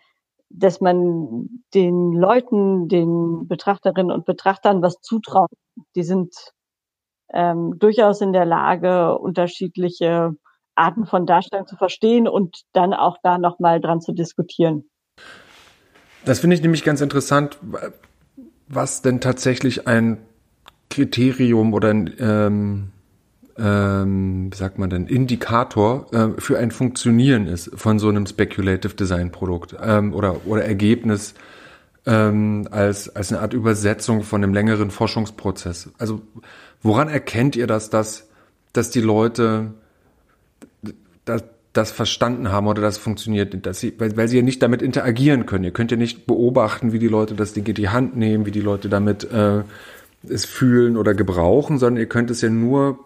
dass man den Leuten, den Betrachterinnen und Betrachtern was zutraut. Die sind ähm, durchaus in der Lage, unterschiedliche Arten von Darstellung zu verstehen und dann auch da nochmal dran zu diskutieren. Das finde ich nämlich ganz interessant, was denn tatsächlich ein Kriterium oder ein, ähm, ähm, wie sagt man denn, Indikator äh, für ein Funktionieren ist von so einem Speculative Design Produkt ähm, oder, oder Ergebnis ähm, als, als eine Art Übersetzung von einem längeren Forschungsprozess. Also woran erkennt ihr das, dass, dass die Leute das, das verstanden haben oder das funktioniert, dass sie, weil, weil sie ja nicht damit interagieren können. Ihr könnt ja nicht beobachten, wie die Leute das Ding in die Hand nehmen, wie die Leute damit äh, es fühlen oder gebrauchen, sondern ihr könnt es ja nur,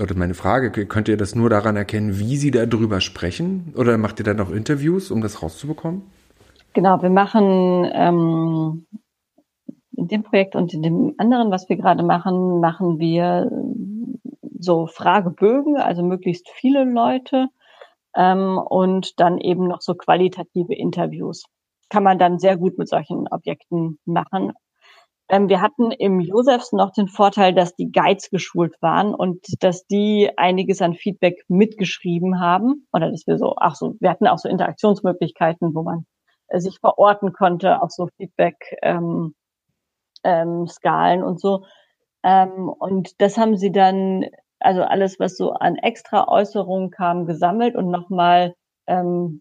oder meine Frage, könnt ihr das nur daran erkennen, wie sie darüber sprechen? Oder macht ihr dann auch Interviews, um das rauszubekommen? Genau, wir machen ähm, in dem Projekt und in dem anderen, was wir gerade machen, machen wir so Fragebögen, also möglichst viele Leute ähm, und dann eben noch so qualitative Interviews. Kann man dann sehr gut mit solchen Objekten machen. Ähm, wir hatten im Josefs noch den Vorteil, dass die Guides geschult waren und dass die einiges an Feedback mitgeschrieben haben oder dass wir so, ach so, wir hatten auch so Interaktionsmöglichkeiten, wo man äh, sich verorten konnte, auch so Feedback ähm, ähm, Skalen und so. Ähm, und das haben sie dann, also alles, was so an extra Äußerungen kam, gesammelt und nochmal ähm,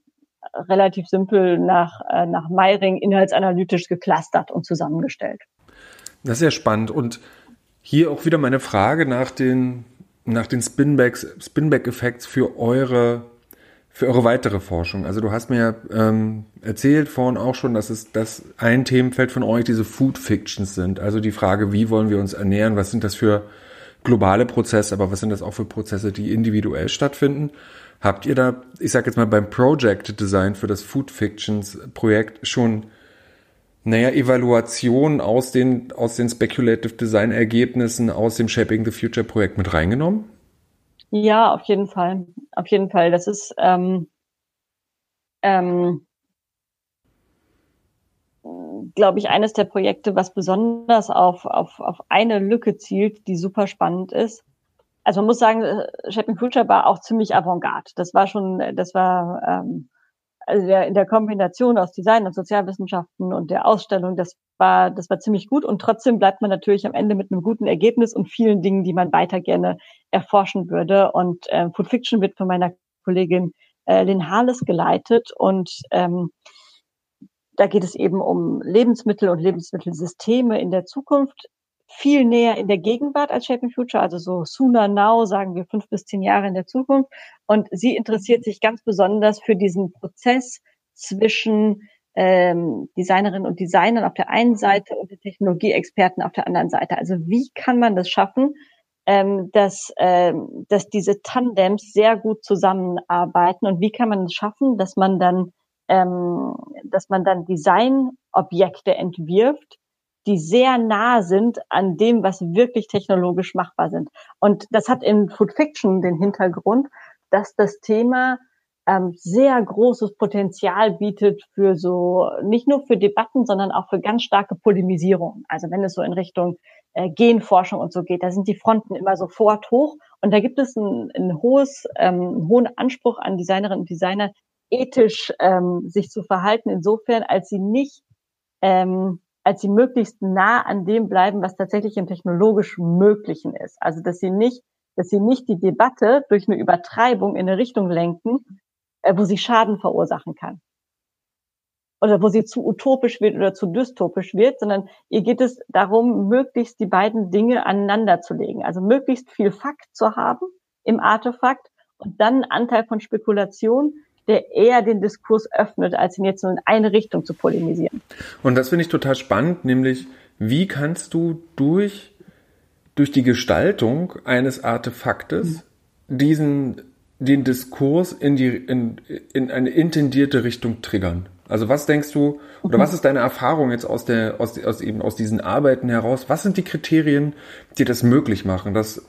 relativ simpel nach, äh, nach Meiring inhaltsanalytisch geklustert und zusammengestellt. Das ist sehr spannend. Und hier auch wieder meine Frage nach den, nach den Spinback-Effekts für eure für eure weitere Forschung? Also du hast mir ähm, erzählt vorhin auch schon, dass es das ein Themenfeld von euch diese Food Fictions sind. Also die Frage, wie wollen wir uns ernähren? Was sind das für globale Prozesse, aber was sind das auch für Prozesse, die individuell stattfinden? Habt ihr da, ich sag jetzt mal beim Project Design für das Food Fictions Projekt schon naja, Evaluationen aus den, aus den Speculative Design Ergebnissen aus dem Shaping the Future Projekt mit reingenommen? Ja, auf jeden Fall. Auf jeden Fall. Das ist ähm, ähm, glaube ich, eines der Projekte, was besonders auf, auf, auf eine Lücke zielt, die super spannend ist. Also man muss sagen, äh, Shaping Future war auch ziemlich avantgarde. Das war schon, das war ähm, also der, in der Kombination aus Design und Sozialwissenschaften und der Ausstellung, das war, das war ziemlich gut. Und trotzdem bleibt man natürlich am Ende mit einem guten Ergebnis und vielen Dingen, die man weiter gerne erforschen würde. Und äh, Food Fiction wird von meiner Kollegin äh, Lynn Harles geleitet und ähm, da geht es eben um Lebensmittel und Lebensmittelsysteme in der Zukunft, viel näher in der Gegenwart als Shaping Future, also so sooner now, sagen wir fünf bis zehn Jahre in der Zukunft. Und sie interessiert sich ganz besonders für diesen Prozess zwischen ähm, Designerinnen und Designern auf der einen Seite und Technologieexperten auf der anderen Seite. Also wie kann man das schaffen, ähm, dass, ähm, dass diese Tandems sehr gut zusammenarbeiten und wie kann man es schaffen, dass man dann, ähm, dass man dann Designobjekte entwirft, die sehr nah sind an dem, was wirklich technologisch machbar sind. Und das hat in Food Fiction den Hintergrund, dass das Thema ähm, sehr großes Potenzial bietet für so, nicht nur für Debatten, sondern auch für ganz starke Polemisierung. Also wenn es so in Richtung äh, Genforschung und so geht, da sind die Fronten immer sofort hoch. Und da gibt es ein, ein hohes, ähm, einen hohen Anspruch an Designerinnen und Designer, ethisch ähm, sich zu verhalten, insofern, als sie nicht, ähm, als sie möglichst nah an dem bleiben, was tatsächlich im technologisch Möglichen ist. Also dass sie nicht, dass sie nicht die Debatte durch eine Übertreibung in eine Richtung lenken, äh, wo sie Schaden verursachen kann. Oder wo sie zu utopisch wird oder zu dystopisch wird, sondern ihr geht es darum, möglichst die beiden Dinge aneinander zu legen. Also möglichst viel Fakt zu haben im Artefakt und dann einen Anteil von Spekulation, der eher den Diskurs öffnet, als ihn jetzt nur in eine Richtung zu polemisieren. Und das finde ich total spannend, nämlich wie kannst du durch, durch die Gestaltung eines Artefaktes mhm. diesen den Diskurs in die in, in eine intendierte Richtung triggern? Also was denkst du oder was ist deine Erfahrung jetzt aus der aus, aus eben aus diesen Arbeiten heraus? Was sind die Kriterien, die das möglich machen, dass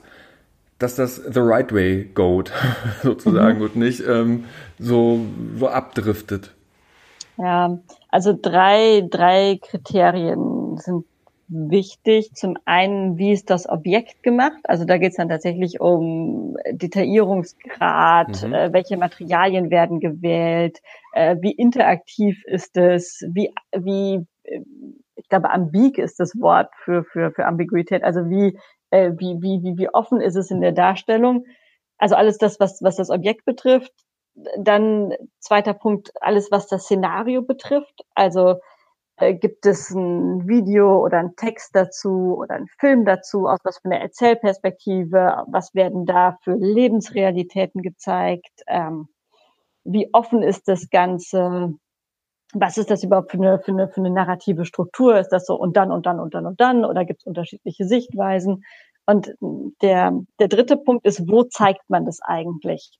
dass das the right way geht <laughs> sozusagen mhm. und nicht ähm, so so abdriftet? Ja, also drei drei Kriterien sind wichtig. Zum einen, wie ist das Objekt gemacht? Also da geht es dann tatsächlich um Detaillierungsgrad, mhm. äh, welche Materialien werden gewählt, äh, wie interaktiv ist es, wie, wie, äh, ich glaube, ambig ist das Wort für, für, für Ambiguität, also wie, äh, wie, wie, wie, wie offen ist es in der Darstellung? Also alles das, was, was das Objekt betrifft. Dann zweiter Punkt, alles, was das Szenario betrifft. Also äh, gibt es ein Video oder ein Text dazu oder ein Film dazu, aus was für einer Erzählperspektive, was werden da für Lebensrealitäten gezeigt, ähm, wie offen ist das Ganze, was ist das überhaupt für eine, für, eine, für eine narrative Struktur, ist das so und dann und dann und dann und dann oder gibt es unterschiedliche Sichtweisen? Und der, der dritte Punkt ist, wo zeigt man das eigentlich?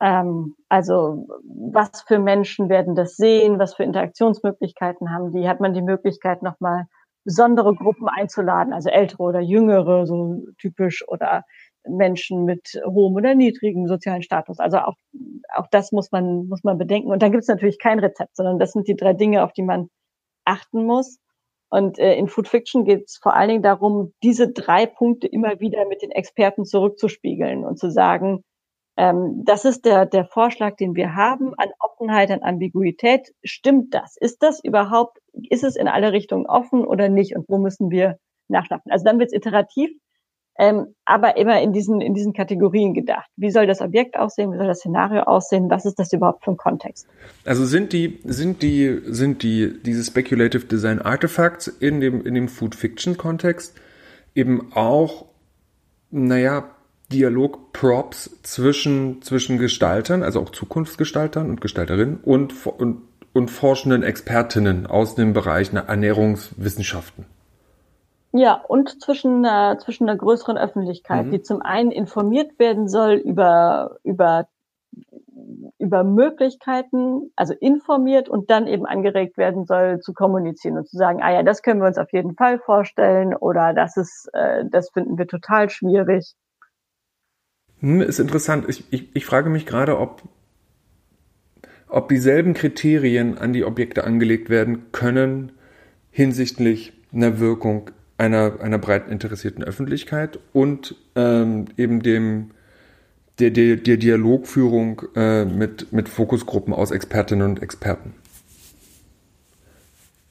Ähm, also was für Menschen werden das sehen, was für Interaktionsmöglichkeiten haben die? Hat man die Möglichkeit, nochmal besondere Gruppen einzuladen, also ältere oder jüngere, so typisch, oder Menschen mit hohem oder niedrigem sozialen Status. Also auch, auch das muss man, muss man bedenken. Und da gibt es natürlich kein Rezept, sondern das sind die drei Dinge, auf die man achten muss. Und äh, in Food Fiction geht es vor allen Dingen darum, diese drei Punkte immer wieder mit den Experten zurückzuspiegeln und zu sagen, ähm, das ist der, der Vorschlag, den wir haben an Offenheit, an Ambiguität. Stimmt das? Ist das überhaupt, ist es in alle Richtungen offen oder nicht? Und wo müssen wir nachschlafen? Also dann wird es iterativ, ähm, aber immer in diesen, in diesen Kategorien gedacht. Wie soll das Objekt aussehen? Wie soll das Szenario aussehen? Was ist das überhaupt für ein Kontext? Also sind die, sind die, sind die, diese Speculative Design Artifacts in dem, in dem Food Fiction Kontext eben auch, naja, Dialog-Props zwischen, zwischen Gestaltern, also auch Zukunftsgestaltern und Gestalterinnen und, und, und forschenden Expertinnen aus dem Bereich Ernährungswissenschaften. Ja, und zwischen, äh, zwischen einer größeren Öffentlichkeit, mhm. die zum einen informiert werden soll über, über, über Möglichkeiten, also informiert und dann eben angeregt werden soll, zu kommunizieren und zu sagen, ah ja, das können wir uns auf jeden Fall vorstellen oder das ist, äh, das finden wir total schwierig. Hm, ist interessant. Ich, ich, ich frage mich gerade, ob, ob dieselben Kriterien an die Objekte angelegt werden können hinsichtlich einer Wirkung einer, einer breit interessierten Öffentlichkeit und ähm, eben dem der, der, der Dialogführung äh, mit, mit Fokusgruppen aus Expertinnen und Experten.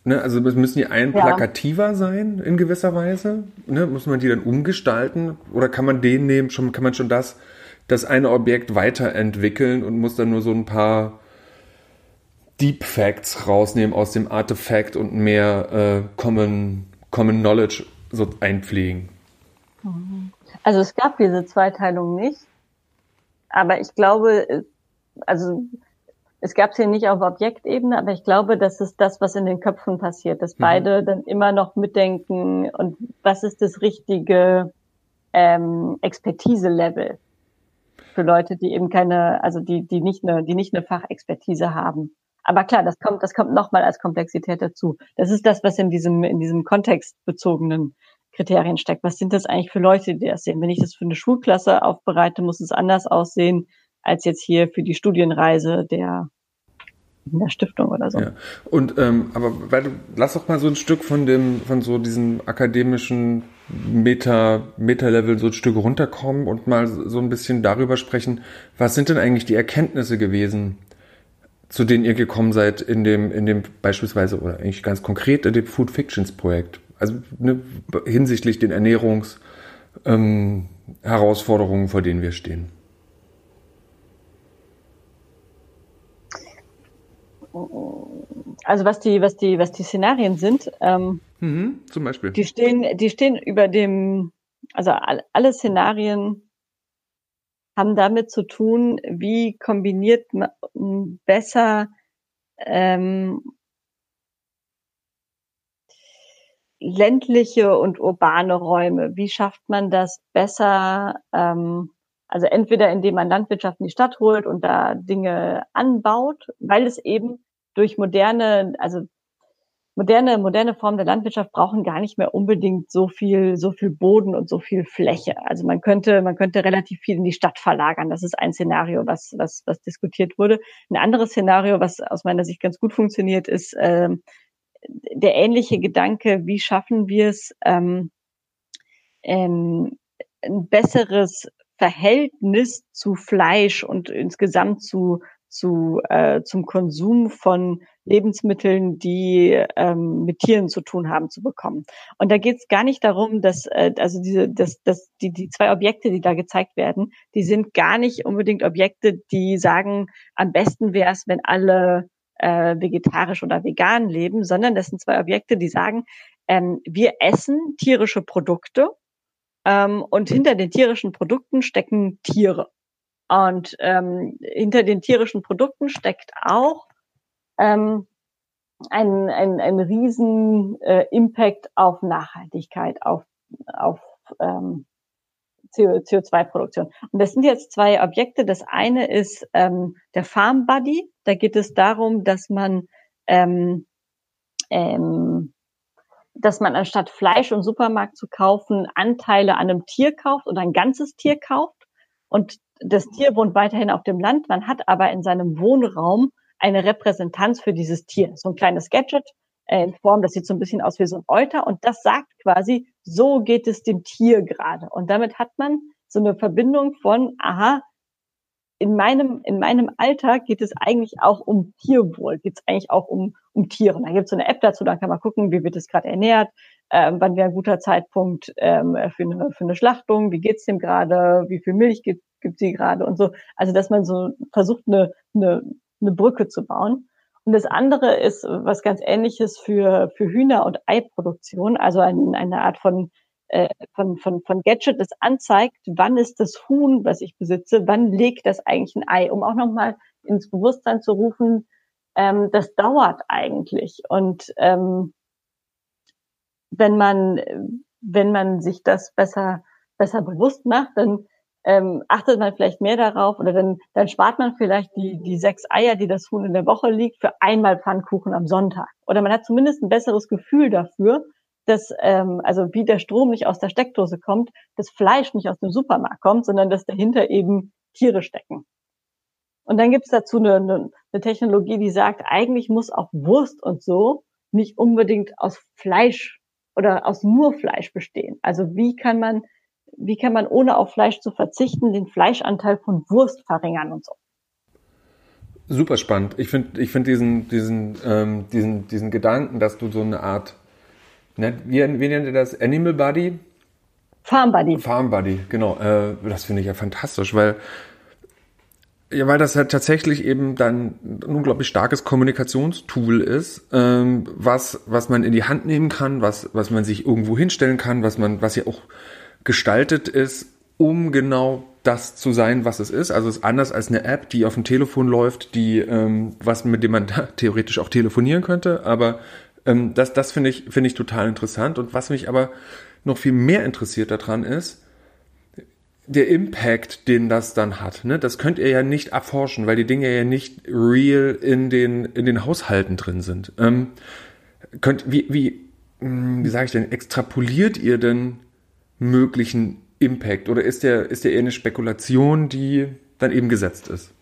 Ne, also müssen die ein plakativer ja. sein in gewisser Weise? Ne, muss man die dann umgestalten? Oder kann man den nehmen, schon, kann man schon das, das eine Objekt weiterentwickeln und muss dann nur so ein paar Deep Facts rausnehmen aus dem Artefakt und mehr äh, Common, Common Knowledge so einpflegen? Also es gab diese Zweiteilung nicht. Aber ich glaube, also es gab es hier nicht auf Objektebene, aber ich glaube, das ist das, was in den Köpfen passiert, dass mhm. beide dann immer noch mitdenken und was ist das richtige ähm, Expertise-Level für Leute, die eben keine, also die, die nicht eine, die nicht eine Fachexpertise haben. Aber klar, das kommt, das kommt nochmal als Komplexität dazu. Das ist das, was in diesem, in diesem kontextbezogenen Kriterien steckt. Was sind das eigentlich für Leute, die das sehen? Wenn ich das für eine Schulklasse aufbereite, muss es anders aussehen als jetzt hier für die Studienreise der in der Stiftung oder so. Ja. Und ähm, aber weil du, lass doch mal so ein Stück von dem, von so diesem akademischen Meta, Meta-Level so ein Stück runterkommen und mal so ein bisschen darüber sprechen, was sind denn eigentlich die Erkenntnisse gewesen, zu denen ihr gekommen seid in dem, in dem beispielsweise oder eigentlich ganz konkret in dem Food Fictions Projekt? Also ne, hinsichtlich den Ernährungsherausforderungen, ähm, vor denen wir stehen. Also was die, was die, was die Szenarien sind, ähm, mhm, zum Beispiel. Die stehen, die stehen über dem, also alle Szenarien haben damit zu tun, wie kombiniert man besser ähm, ländliche und urbane Räume. Wie schafft man das besser? Ähm, also entweder indem man Landwirtschaft in die Stadt holt und da Dinge anbaut, weil es eben durch moderne, also moderne, moderne Formen der Landwirtschaft brauchen gar nicht mehr unbedingt so viel, so viel Boden und so viel Fläche. Also man könnte, man könnte relativ viel in die Stadt verlagern. Das ist ein Szenario, was, was, was diskutiert wurde. Ein anderes Szenario, was aus meiner Sicht ganz gut funktioniert, ist, äh, der ähnliche Gedanke, wie schaffen wir es, ähm, ähm, ein besseres Verhältnis zu Fleisch und insgesamt zu, zu äh, zum Konsum von Lebensmitteln, die ähm, mit Tieren zu tun haben, zu bekommen. Und da geht es gar nicht darum, dass äh, also diese, dass, dass die, die zwei Objekte, die da gezeigt werden, die sind gar nicht unbedingt Objekte, die sagen, am besten wäre es, wenn alle äh, vegetarisch oder vegan leben, sondern das sind zwei Objekte, die sagen, ähm, wir essen tierische Produkte ähm, und hinter den tierischen Produkten stecken Tiere. Und ähm, hinter den tierischen Produkten steckt auch ähm, ein, ein, ein riesen äh, Impact auf Nachhaltigkeit, auf, auf ähm, CO2-Produktion. Und das sind jetzt zwei Objekte. Das eine ist ähm, der Farm Buddy. Da geht es darum, dass man ähm, ähm, dass man anstatt Fleisch im Supermarkt zu kaufen, Anteile an einem Tier kauft oder ein ganzes Tier kauft. Und das Tier wohnt weiterhin auf dem Land. Man hat aber in seinem Wohnraum eine Repräsentanz für dieses Tier. So ein kleines Gadget äh, in Form, das sieht so ein bisschen aus wie so ein Euter. Und das sagt quasi, so geht es dem Tier gerade. Und damit hat man so eine Verbindung von, aha, in meinem, in meinem Alltag geht es eigentlich auch um Tierwohl, geht es eigentlich auch um, um Tiere. Da gibt es so eine App dazu, da kann man gucken, wie wird es gerade ernährt, ähm, wann wäre ein guter Zeitpunkt ähm, für, eine, für eine Schlachtung, wie geht's dem gerade, wie viel Milch gibt, gibt sie gerade und so. Also dass man so versucht, eine, eine, eine Brücke zu bauen. Und das andere ist was ganz ähnliches für, für Hühner- und Eiproduktion, also ein, eine Art von, äh, von, von, von Gadget, das anzeigt, wann ist das Huhn, was ich besitze, wann legt das eigentlich ein Ei, um auch nochmal ins Bewusstsein zu rufen, ähm, das dauert eigentlich. Und ähm, wenn man, wenn man sich das besser, besser bewusst macht, dann ähm, achtet man vielleicht mehr darauf oder dann, dann spart man vielleicht die, die sechs Eier, die das Huhn in der Woche liegt, für einmal Pfannkuchen am Sonntag. Oder man hat zumindest ein besseres Gefühl dafür, dass, ähm, also wie der Strom nicht aus der Steckdose kommt, das Fleisch nicht aus dem Supermarkt kommt, sondern dass dahinter eben Tiere stecken. Und dann gibt es dazu eine, eine, eine Technologie, die sagt, eigentlich muss auch Wurst und so nicht unbedingt aus Fleisch oder aus nur Fleisch bestehen. Also wie kann man wie kann man ohne auf Fleisch zu verzichten den Fleischanteil von Wurst verringern und so. Super spannend. Ich finde ich finde diesen, diesen, ähm, diesen, diesen Gedanken, dass du so eine Art, ne, wie, wie nennt ihr das? Animal Body? Farm Body. Farm Body, genau. Äh, das finde ich ja fantastisch, weil ja, weil das halt tatsächlich eben dann ein unglaublich starkes Kommunikationstool ist, ähm, was, was man in die Hand nehmen kann, was, was man sich irgendwo hinstellen kann, was man, was ja auch gestaltet ist, um genau das zu sein, was es ist. Also es ist anders als eine App, die auf dem Telefon läuft, die ähm, was mit dem man <laughs> theoretisch auch telefonieren könnte. Aber ähm, das, das finde ich finde ich total interessant. Und was mich aber noch viel mehr interessiert daran ist, der Impact, den das dann hat. Ne? Das könnt ihr ja nicht erforschen, weil die Dinge ja nicht real in den in den Haushalten drin sind. Ähm, könnt wie wie hm, wie sage ich denn? Extrapoliert ihr denn möglichen Impact oder ist der, ist der eher eine Spekulation, die dann eben gesetzt ist?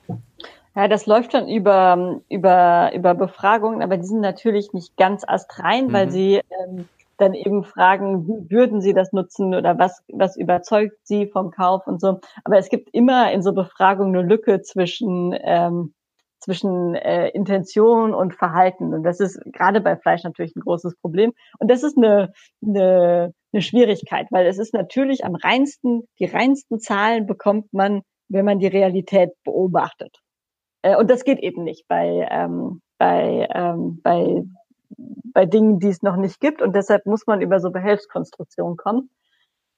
Ja, das läuft schon über, über, über Befragungen, aber die sind natürlich nicht ganz astrein, mhm. weil sie ähm, dann eben fragen, wie würden sie das nutzen oder was, was überzeugt sie vom Kauf und so. Aber es gibt immer in so Befragungen eine Lücke zwischen, ähm, zwischen äh, Intention und Verhalten. Und das ist gerade bei Fleisch natürlich ein großes Problem. Und das ist eine, eine eine Schwierigkeit, weil es ist natürlich am reinsten, die reinsten Zahlen bekommt man, wenn man die Realität beobachtet. Äh, und das geht eben nicht bei, ähm, bei, ähm, bei, bei Dingen, die es noch nicht gibt. Und deshalb muss man über so Behelfskonstruktionen kommen.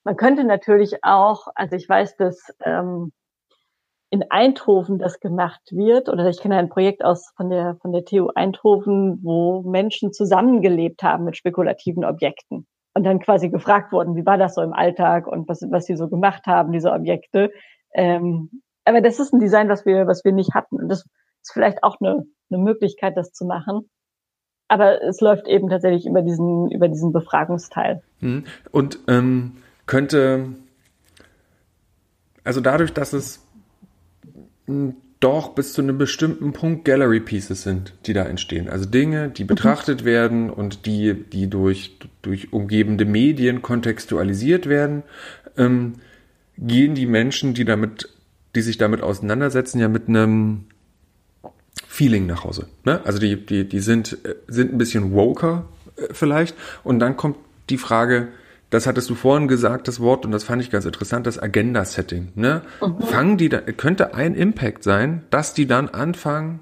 Man könnte natürlich auch, also ich weiß, dass ähm, in Eindhoven das gemacht wird, oder ich kenne ein Projekt aus von der von der TU Eindhoven, wo Menschen zusammengelebt haben mit spekulativen Objekten und dann quasi gefragt worden, wie war das so im Alltag und was, was sie so gemacht haben, diese Objekte. Ähm, aber das ist ein Design, was wir, was wir nicht hatten. Und das ist vielleicht auch eine, eine Möglichkeit, das zu machen. Aber es läuft eben tatsächlich über diesen, über diesen Befragungsteil. Hm. Und ähm, könnte, also dadurch, dass es doch bis zu einem bestimmten Punkt Gallery Pieces sind, die da entstehen. Also Dinge, die mhm. betrachtet mhm. werden und die, die durch, durch umgebende Medien kontextualisiert werden, ähm, gehen die Menschen, die damit, die sich damit auseinandersetzen, ja mit einem Feeling nach Hause. Ne? Also die, die, die sind, äh, sind ein bisschen woker äh, vielleicht. Und dann kommt die Frage, das hattest du vorhin gesagt, das Wort, und das fand ich ganz interessant, das Agenda-Setting. Ne? Mhm. Fangen die da, könnte ein Impact sein, dass die dann anfangen,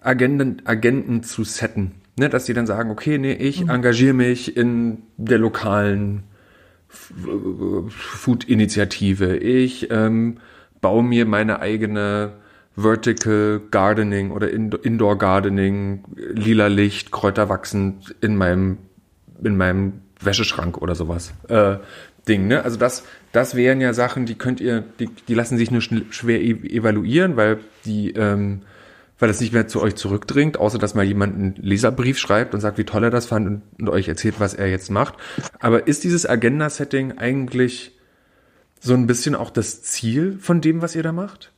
Agenden, Agenten zu setten. Ne? Dass die dann sagen, okay, nee, ich mhm. engagiere mich in der lokalen Food-Initiative. Ich ähm, baue mir meine eigene Vertical Gardening oder Indoor Gardening, lila Licht, Kräuter wachsen in meinem, in meinem Wäscheschrank oder sowas. Äh, Ding, ne? Also das, das wären ja Sachen, die könnt ihr, die, die lassen sich nur schwer evaluieren, weil die, ähm, weil das nicht mehr zu euch zurückdringt, außer dass mal jemand einen Leserbrief schreibt und sagt, wie toll er das fand und, und euch erzählt, was er jetzt macht. Aber ist dieses Agenda-Setting eigentlich so ein bisschen auch das Ziel von dem, was ihr da macht?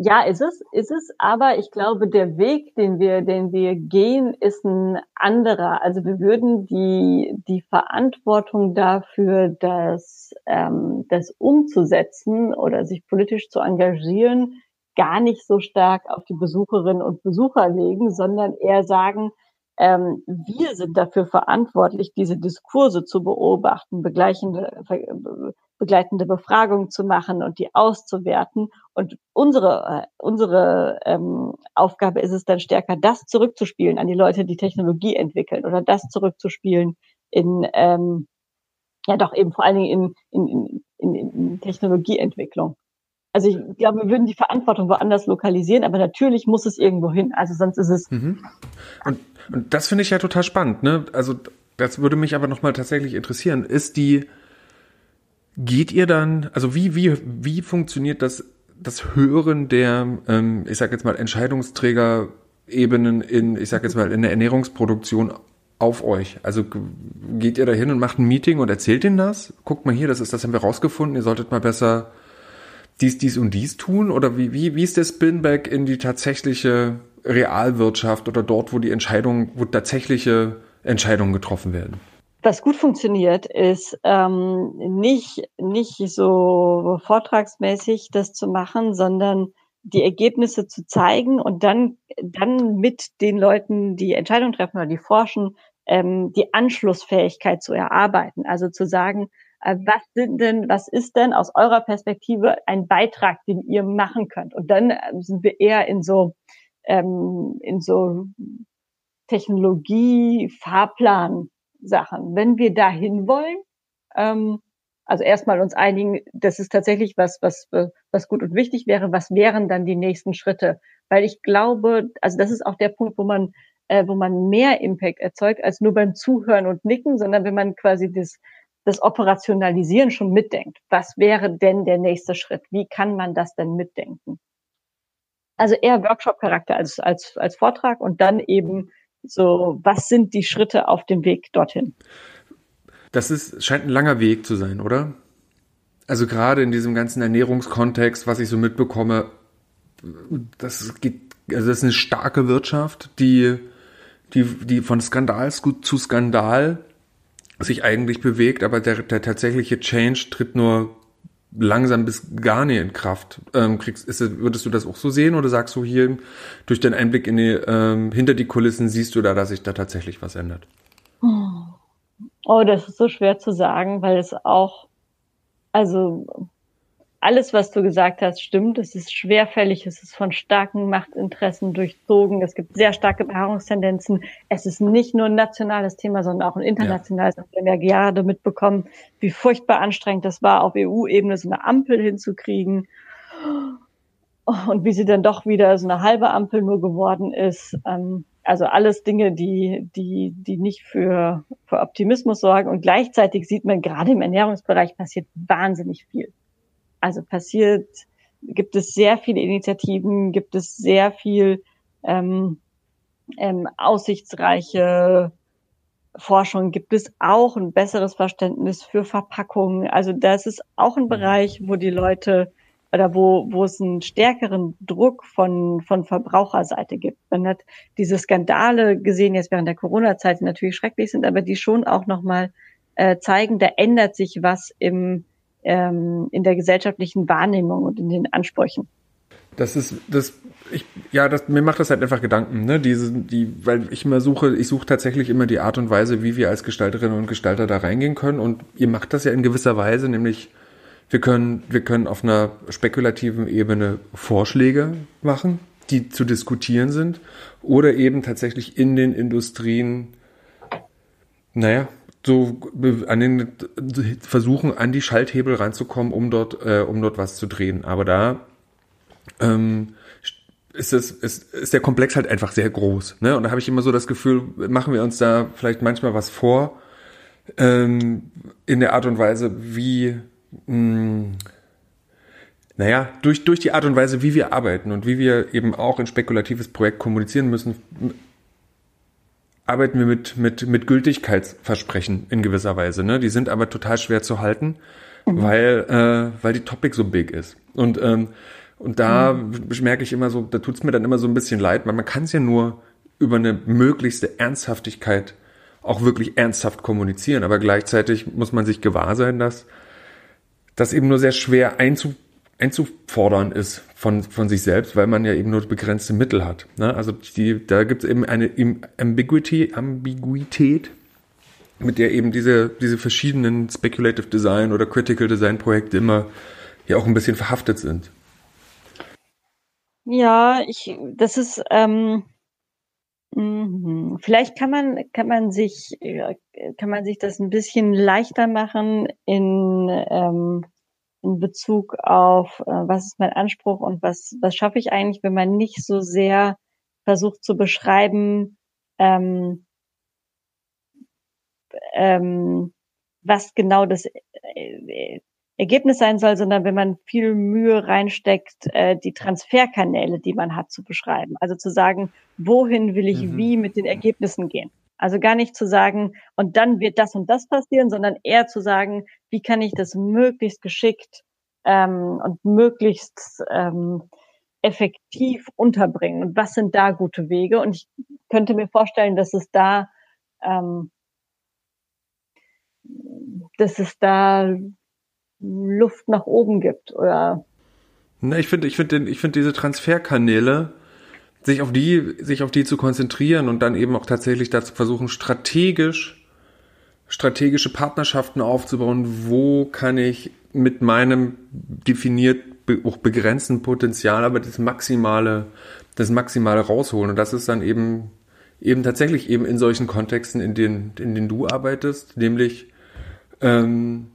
Ja, ist es, ist es, aber ich glaube, der Weg, den wir, den wir gehen, ist ein anderer. Also wir würden die, die Verantwortung dafür, das, ähm, das umzusetzen oder sich politisch zu engagieren, gar nicht so stark auf die Besucherinnen und Besucher legen, sondern eher sagen, ähm, wir sind dafür verantwortlich, diese Diskurse zu beobachten, begleichende, begleitende Befragungen zu machen und die auszuwerten. Und unsere, äh, unsere ähm, Aufgabe ist es dann stärker, das zurückzuspielen an die Leute, die Technologie entwickeln oder das zurückzuspielen in, ähm, ja doch eben vor allen Dingen in, in, in, in Technologieentwicklung. Also ich glaube, wir würden die Verantwortung woanders lokalisieren, aber natürlich muss es irgendwo hin. Also sonst ist es. Mhm. Und, und das finde ich ja total spannend. Ne? Also das würde mich aber nochmal tatsächlich interessieren. Ist die Geht ihr dann, also wie, wie, wie funktioniert das, das Hören der, ähm, ich sag jetzt mal, Entscheidungsträgerebenen in, ich sag jetzt mal, in der Ernährungsproduktion auf euch? Also geht ihr da hin und macht ein Meeting und erzählt ihnen das? Guckt mal hier, das ist, das haben wir rausgefunden, ihr solltet mal besser dies, dies und dies tun? Oder wie, wie, wie ist der Spinback in die tatsächliche Realwirtschaft oder dort, wo die Entscheidungen, wo tatsächliche Entscheidungen getroffen werden? Was gut funktioniert, ist ähm, nicht, nicht so vortragsmäßig das zu machen, sondern die Ergebnisse zu zeigen und dann, dann mit den Leuten, die Entscheidungen treffen oder die forschen, ähm, die Anschlussfähigkeit zu erarbeiten. Also zu sagen, äh, was sind denn, was ist denn aus eurer Perspektive ein Beitrag, den ihr machen könnt? Und dann äh, sind wir eher in so, ähm, in so Technologie, Fahrplan Sachen. Wenn wir dahin wollen, ähm, Also erstmal uns einigen, das ist tatsächlich was, was, was gut und wichtig wäre. Was wären dann die nächsten Schritte? Weil ich glaube, also das ist auch der Punkt, wo man, äh, wo man mehr Impact erzeugt als nur beim Zuhören und Nicken, sondern wenn man quasi das, das Operationalisieren schon mitdenkt. Was wäre denn der nächste Schritt? Wie kann man das denn mitdenken? Also eher Workshop-Charakter als, als, als Vortrag und dann eben so, was sind die Schritte auf dem Weg dorthin? Das ist, scheint ein langer Weg zu sein, oder? Also gerade in diesem ganzen Ernährungskontext, was ich so mitbekomme, das geht, also das ist eine starke Wirtschaft, die, die, die von Skandal zu Skandal sich eigentlich bewegt, aber der, der tatsächliche Change tritt nur langsam bis gar nicht in Kraft. Ähm, kriegst, ist, würdest du das auch so sehen oder sagst du hier durch den Einblick in die, ähm, hinter die Kulissen siehst du da, dass sich da tatsächlich was ändert? Oh, das ist so schwer zu sagen, weil es auch, also alles, was du gesagt hast, stimmt. Es ist schwerfällig, es ist von starken Machtinteressen durchzogen. Es gibt sehr starke Beharrungstendenzen. Es ist nicht nur ein nationales Thema, sondern auch ein internationales. Ja. Wir haben ja gerade mitbekommen, wie furchtbar anstrengend das war, auf EU-Ebene so eine Ampel hinzukriegen. Und wie sie dann doch wieder so eine halbe Ampel nur geworden ist. Ähm, also alles Dinge, die, die, die nicht für, für Optimismus sorgen. Und gleichzeitig sieht man gerade im Ernährungsbereich passiert wahnsinnig viel. Also passiert, gibt es sehr viele Initiativen, gibt es sehr viel ähm, ähm, aussichtsreiche Forschung, gibt es auch ein besseres Verständnis für Verpackungen. Also das ist auch ein Bereich, wo die Leute oder wo, wo es einen stärkeren Druck von, von Verbraucherseite gibt. Man hat diese Skandale gesehen jetzt während der Corona-Zeit, die natürlich schrecklich sind, aber die schon auch nochmal äh, zeigen, da ändert sich was im, ähm, in der gesellschaftlichen Wahrnehmung und in den Ansprüchen. Das ist das ich ja, das, mir macht das halt einfach Gedanken, ne? Diese die weil ich immer suche, ich suche tatsächlich immer die Art und Weise, wie wir als Gestalterinnen und Gestalter da reingehen können und ihr macht das ja in gewisser Weise, nämlich wir können wir können auf einer spekulativen Ebene Vorschläge machen, die zu diskutieren sind oder eben tatsächlich in den Industrien naja, so an den versuchen an die Schalthebel reinzukommen, um dort äh, um dort was zu drehen. Aber da ähm, ist es ist, ist der Komplex halt einfach sehr groß. Ne? Und da habe ich immer so das Gefühl, machen wir uns da vielleicht manchmal was vor ähm, in der Art und Weise, wie mh, hm, naja, durch, durch die Art und Weise, wie wir arbeiten und wie wir eben auch ein spekulatives Projekt kommunizieren müssen, arbeiten wir mit, mit, mit Gültigkeitsversprechen in gewisser Weise. Ne? Die sind aber total schwer zu halten, mhm. weil, äh, weil die Topic so big ist. Und, ähm, und da mhm. merke ich immer so, da tut's mir dann immer so ein bisschen leid, weil man kann es ja nur über eine möglichste Ernsthaftigkeit auch wirklich ernsthaft kommunizieren. Aber gleichzeitig muss man sich gewahr sein, dass das eben nur sehr schwer einzu einzufordern ist von, von sich selbst, weil man ja eben nur begrenzte Mittel hat. Ne? Also die, da gibt es eben eine Ambiguity, Ambiguität, mit der eben diese, diese verschiedenen Speculative Design oder Critical Design Projekte immer ja auch ein bisschen verhaftet sind. Ja, ich, das ist, ähm, mh, vielleicht kann man, kann man sich, kann man sich das ein bisschen leichter machen in, ähm, in Bezug auf, äh, was ist mein Anspruch und was, was schaffe ich eigentlich, wenn man nicht so sehr versucht zu beschreiben, ähm, ähm, was genau das äh, Ergebnis sein soll, sondern wenn man viel Mühe reinsteckt, äh, die Transferkanäle, die man hat, zu beschreiben. Also zu sagen, wohin will ich mhm. wie mit den Ergebnissen gehen. Also gar nicht zu sagen, und dann wird das und das passieren, sondern eher zu sagen, wie kann ich das möglichst geschickt ähm, und möglichst ähm, effektiv unterbringen und was sind da gute Wege? Und ich könnte mir vorstellen, dass es da, ähm, dass es da Luft nach oben gibt oder na, ich finde, ich finde, ich finde diese Transferkanäle sich auf die, sich auf die zu konzentrieren und dann eben auch tatsächlich dazu versuchen, strategisch, strategische Partnerschaften aufzubauen. Wo kann ich mit meinem definiert auch begrenzten Potenzial, aber das Maximale, das Maximale rausholen? Und das ist dann eben, eben tatsächlich eben in solchen Kontexten, in denen, in denen du arbeitest, nämlich, ähm,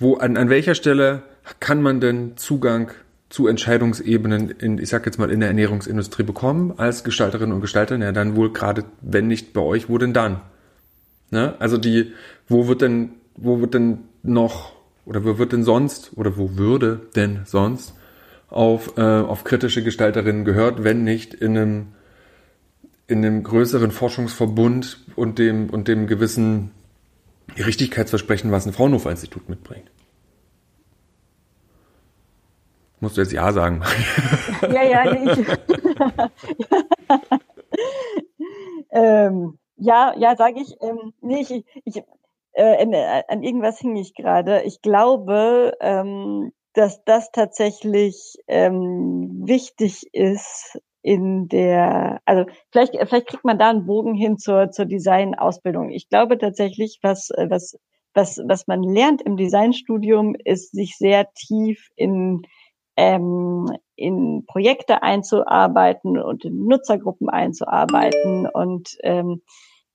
wo, an, an welcher Stelle kann man denn Zugang zu Entscheidungsebenen in, ich sag jetzt mal, in der Ernährungsindustrie bekommen als Gestalterin und Gestalter? Ja, dann wohl gerade, wenn nicht bei euch, wo denn dann? Ne? Also die, wo wird denn, wo wird denn noch, oder wo wird denn sonst, oder wo würde denn sonst auf, äh, auf kritische Gestalterinnen gehört, wenn nicht in einem, in einem größeren Forschungsverbund und dem, und dem gewissen Richtigkeitsversprechen, was ein Fraunhofer-Institut mitbringt. Musst du jetzt Ja sagen? <laughs> Ja, ja, ich. <laughs> ähm, ja, ja, sage ich. Ähm, nee, ich, ich äh, an irgendwas hing ich gerade. Ich glaube, ähm, dass das tatsächlich ähm, wichtig ist in der, also vielleicht, vielleicht kriegt man da einen Bogen hin zur, zur Design-Ausbildung. Ich glaube tatsächlich, was, was, was, was man lernt im Designstudium, ist sich sehr tief in ähm, in Projekte einzuarbeiten und in Nutzergruppen einzuarbeiten. Und ähm,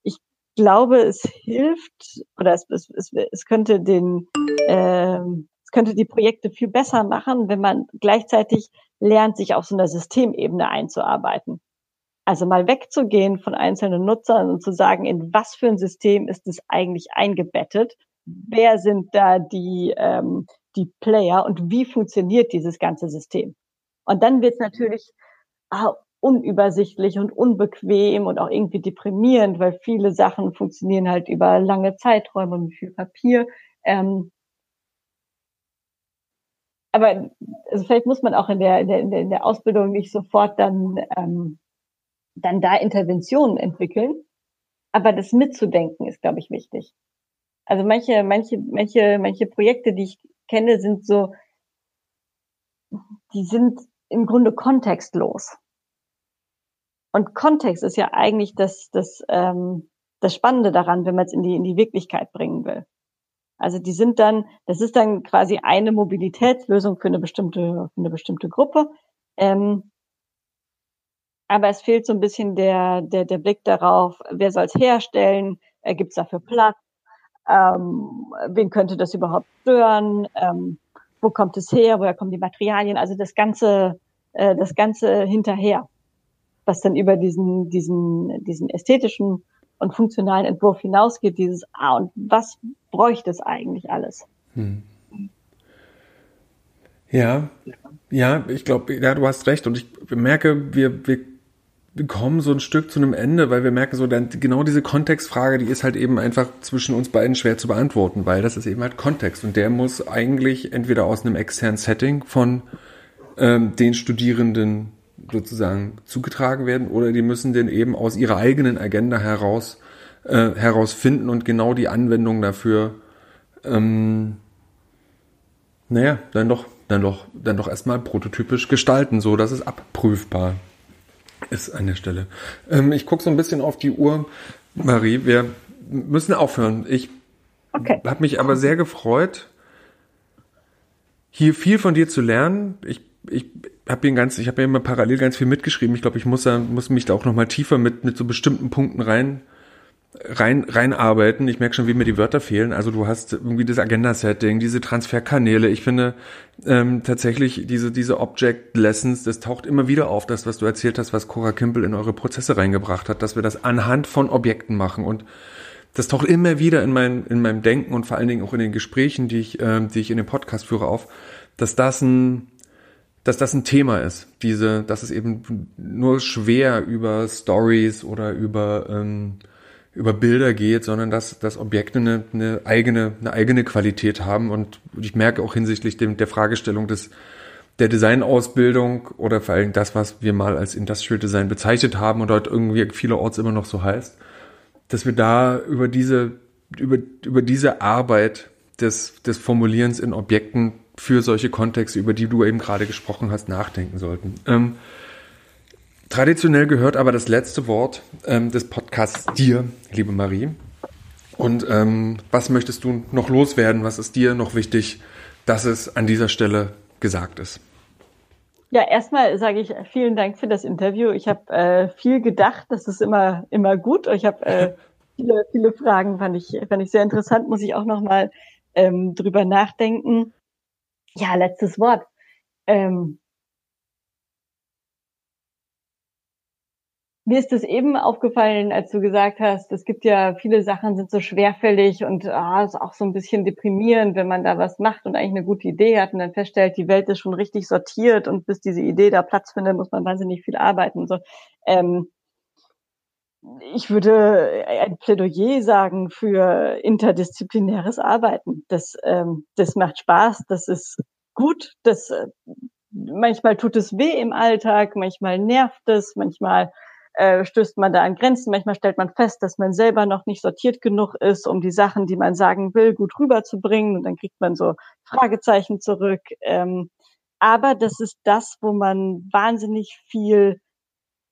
ich glaube, es hilft oder es, es, es, es könnte den ähm, es könnte die Projekte viel besser machen, wenn man gleichzeitig lernt, sich auf so einer Systemebene einzuarbeiten. Also mal wegzugehen von einzelnen Nutzern und zu sagen, in was für ein System ist es eigentlich eingebettet? Wer sind da die, ähm, die Player und wie funktioniert dieses ganze System. Und dann wird es natürlich ah, unübersichtlich und unbequem und auch irgendwie deprimierend, weil viele Sachen funktionieren halt über lange Zeiträume mit viel Papier. Ähm, aber also vielleicht muss man auch in der, in der, in der Ausbildung nicht sofort dann, ähm, dann da Interventionen entwickeln. Aber das mitzudenken ist, glaube ich, wichtig. Also manche, manche, manche, manche Projekte, die ich kenne, sind so, die sind im Grunde kontextlos. Und Kontext ist ja eigentlich das, das, ähm, das Spannende daran, wenn man es in die, in die Wirklichkeit bringen will. Also die sind dann, das ist dann quasi eine Mobilitätslösung für eine bestimmte, für eine bestimmte Gruppe. Ähm, aber es fehlt so ein bisschen der, der, der Blick darauf, wer soll es herstellen, äh, gibt es dafür Platz, ähm, wen könnte das überhaupt stören, ähm, wo kommt es her, woher kommen die Materialien, also das ganze, äh, das ganze hinterher, was dann über diesen, diesen, diesen ästhetischen und funktionalen Entwurf hinausgeht, dieses, ah, und was bräuchte es eigentlich alles? Hm. Ja, ja, ich glaube, ja, du hast recht. Und ich merke, wir, wir kommen so ein Stück zu einem Ende, weil wir merken so, dann genau diese Kontextfrage, die ist halt eben einfach zwischen uns beiden schwer zu beantworten, weil das ist eben halt Kontext. Und der muss eigentlich entweder aus einem externen Setting von ähm, den Studierenden sozusagen zugetragen werden oder die müssen den eben aus ihrer eigenen Agenda heraus äh, herausfinden und genau die Anwendung dafür ähm, naja, dann doch, dann doch, dann doch erstmal prototypisch gestalten, so dass es abprüfbar ist an der Stelle. Ähm, ich gucke so ein bisschen auf die Uhr. Marie, wir müssen aufhören. Ich okay. habe mich aber sehr gefreut, hier viel von dir zu lernen. Ich, ich habe hier ganz, ich habe ja immer parallel ganz viel mitgeschrieben. Ich glaube, ich muss, da, muss mich da auch noch mal tiefer mit, mit so bestimmten Punkten rein rein reinarbeiten. Ich merke schon, wie mir die Wörter fehlen. Also du hast irgendwie das Agenda-Setting, diese Transferkanäle. Ich finde ähm, tatsächlich diese diese Object Lessons, das taucht immer wieder auf, das was du erzählt hast, was Cora Kimball in eure Prozesse reingebracht hat, dass wir das anhand von Objekten machen und das taucht immer wieder in meinem in meinem Denken und vor allen Dingen auch in den Gesprächen, die ich ähm, die ich in dem Podcast führe, auf, dass das ein dass das ein Thema ist. Diese, dass es eben nur schwer über Stories oder über ähm, über Bilder geht, sondern dass, dass Objekte eine, eine, eigene, eine eigene Qualität haben. Und ich merke auch hinsichtlich dem, der Fragestellung des, der Designausbildung oder vor allem das, was wir mal als Industrial Design bezeichnet haben und dort irgendwie vielerorts immer noch so heißt, dass wir da über diese, über, über diese Arbeit des, des Formulierens in Objekten für solche Kontexte, über die du eben gerade gesprochen hast, nachdenken sollten. Ähm, Traditionell gehört aber das letzte Wort ähm, des Podcasts dir, liebe Marie. Und ähm, was möchtest du noch loswerden? Was ist dir noch wichtig, dass es an dieser Stelle gesagt ist? Ja, erstmal sage ich vielen Dank für das Interview. Ich habe äh, viel gedacht, das ist immer immer gut. Ich habe äh, <laughs> viele viele Fragen fand ich fand ich sehr interessant. Muss ich auch noch mal ähm, drüber nachdenken. Ja, letztes Wort. Ähm, Mir ist es eben aufgefallen, als du gesagt hast, es gibt ja viele Sachen sind so schwerfällig und ah, ist auch so ein bisschen deprimierend, wenn man da was macht und eigentlich eine gute Idee hat und dann feststellt, die Welt ist schon richtig sortiert und bis diese Idee da Platz findet, muss man wahnsinnig viel arbeiten. So, ähm, ich würde ein Plädoyer sagen für interdisziplinäres Arbeiten. Das, ähm, das macht Spaß, das ist gut, das äh, manchmal tut es weh im Alltag, manchmal nervt es, manchmal äh, stößt man da an Grenzen. Manchmal stellt man fest, dass man selber noch nicht sortiert genug ist, um die Sachen, die man sagen will, gut rüberzubringen. Und dann kriegt man so Fragezeichen zurück. Ähm, aber das ist das, wo man wahnsinnig viel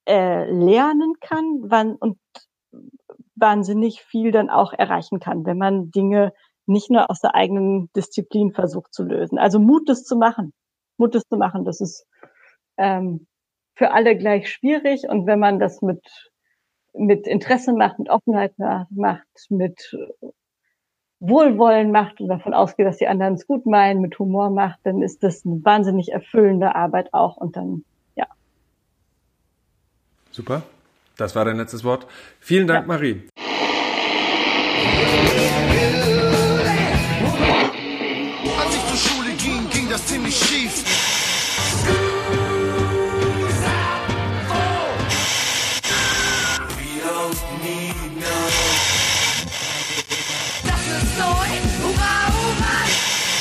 äh, lernen kann wann, und wahnsinnig viel dann auch erreichen kann, wenn man Dinge nicht nur aus der eigenen Disziplin versucht zu lösen. Also Mut, das zu machen. Mut, das zu machen, das ist ähm, für alle gleich schwierig. Und wenn man das mit, mit Interesse macht, mit Offenheit macht, mit Wohlwollen macht und davon ausgeht, dass die anderen es gut meinen, mit Humor macht, dann ist das eine wahnsinnig erfüllende Arbeit auch. Und dann, ja. Super. Das war dein letztes Wort. Vielen Dank, ja. Marie.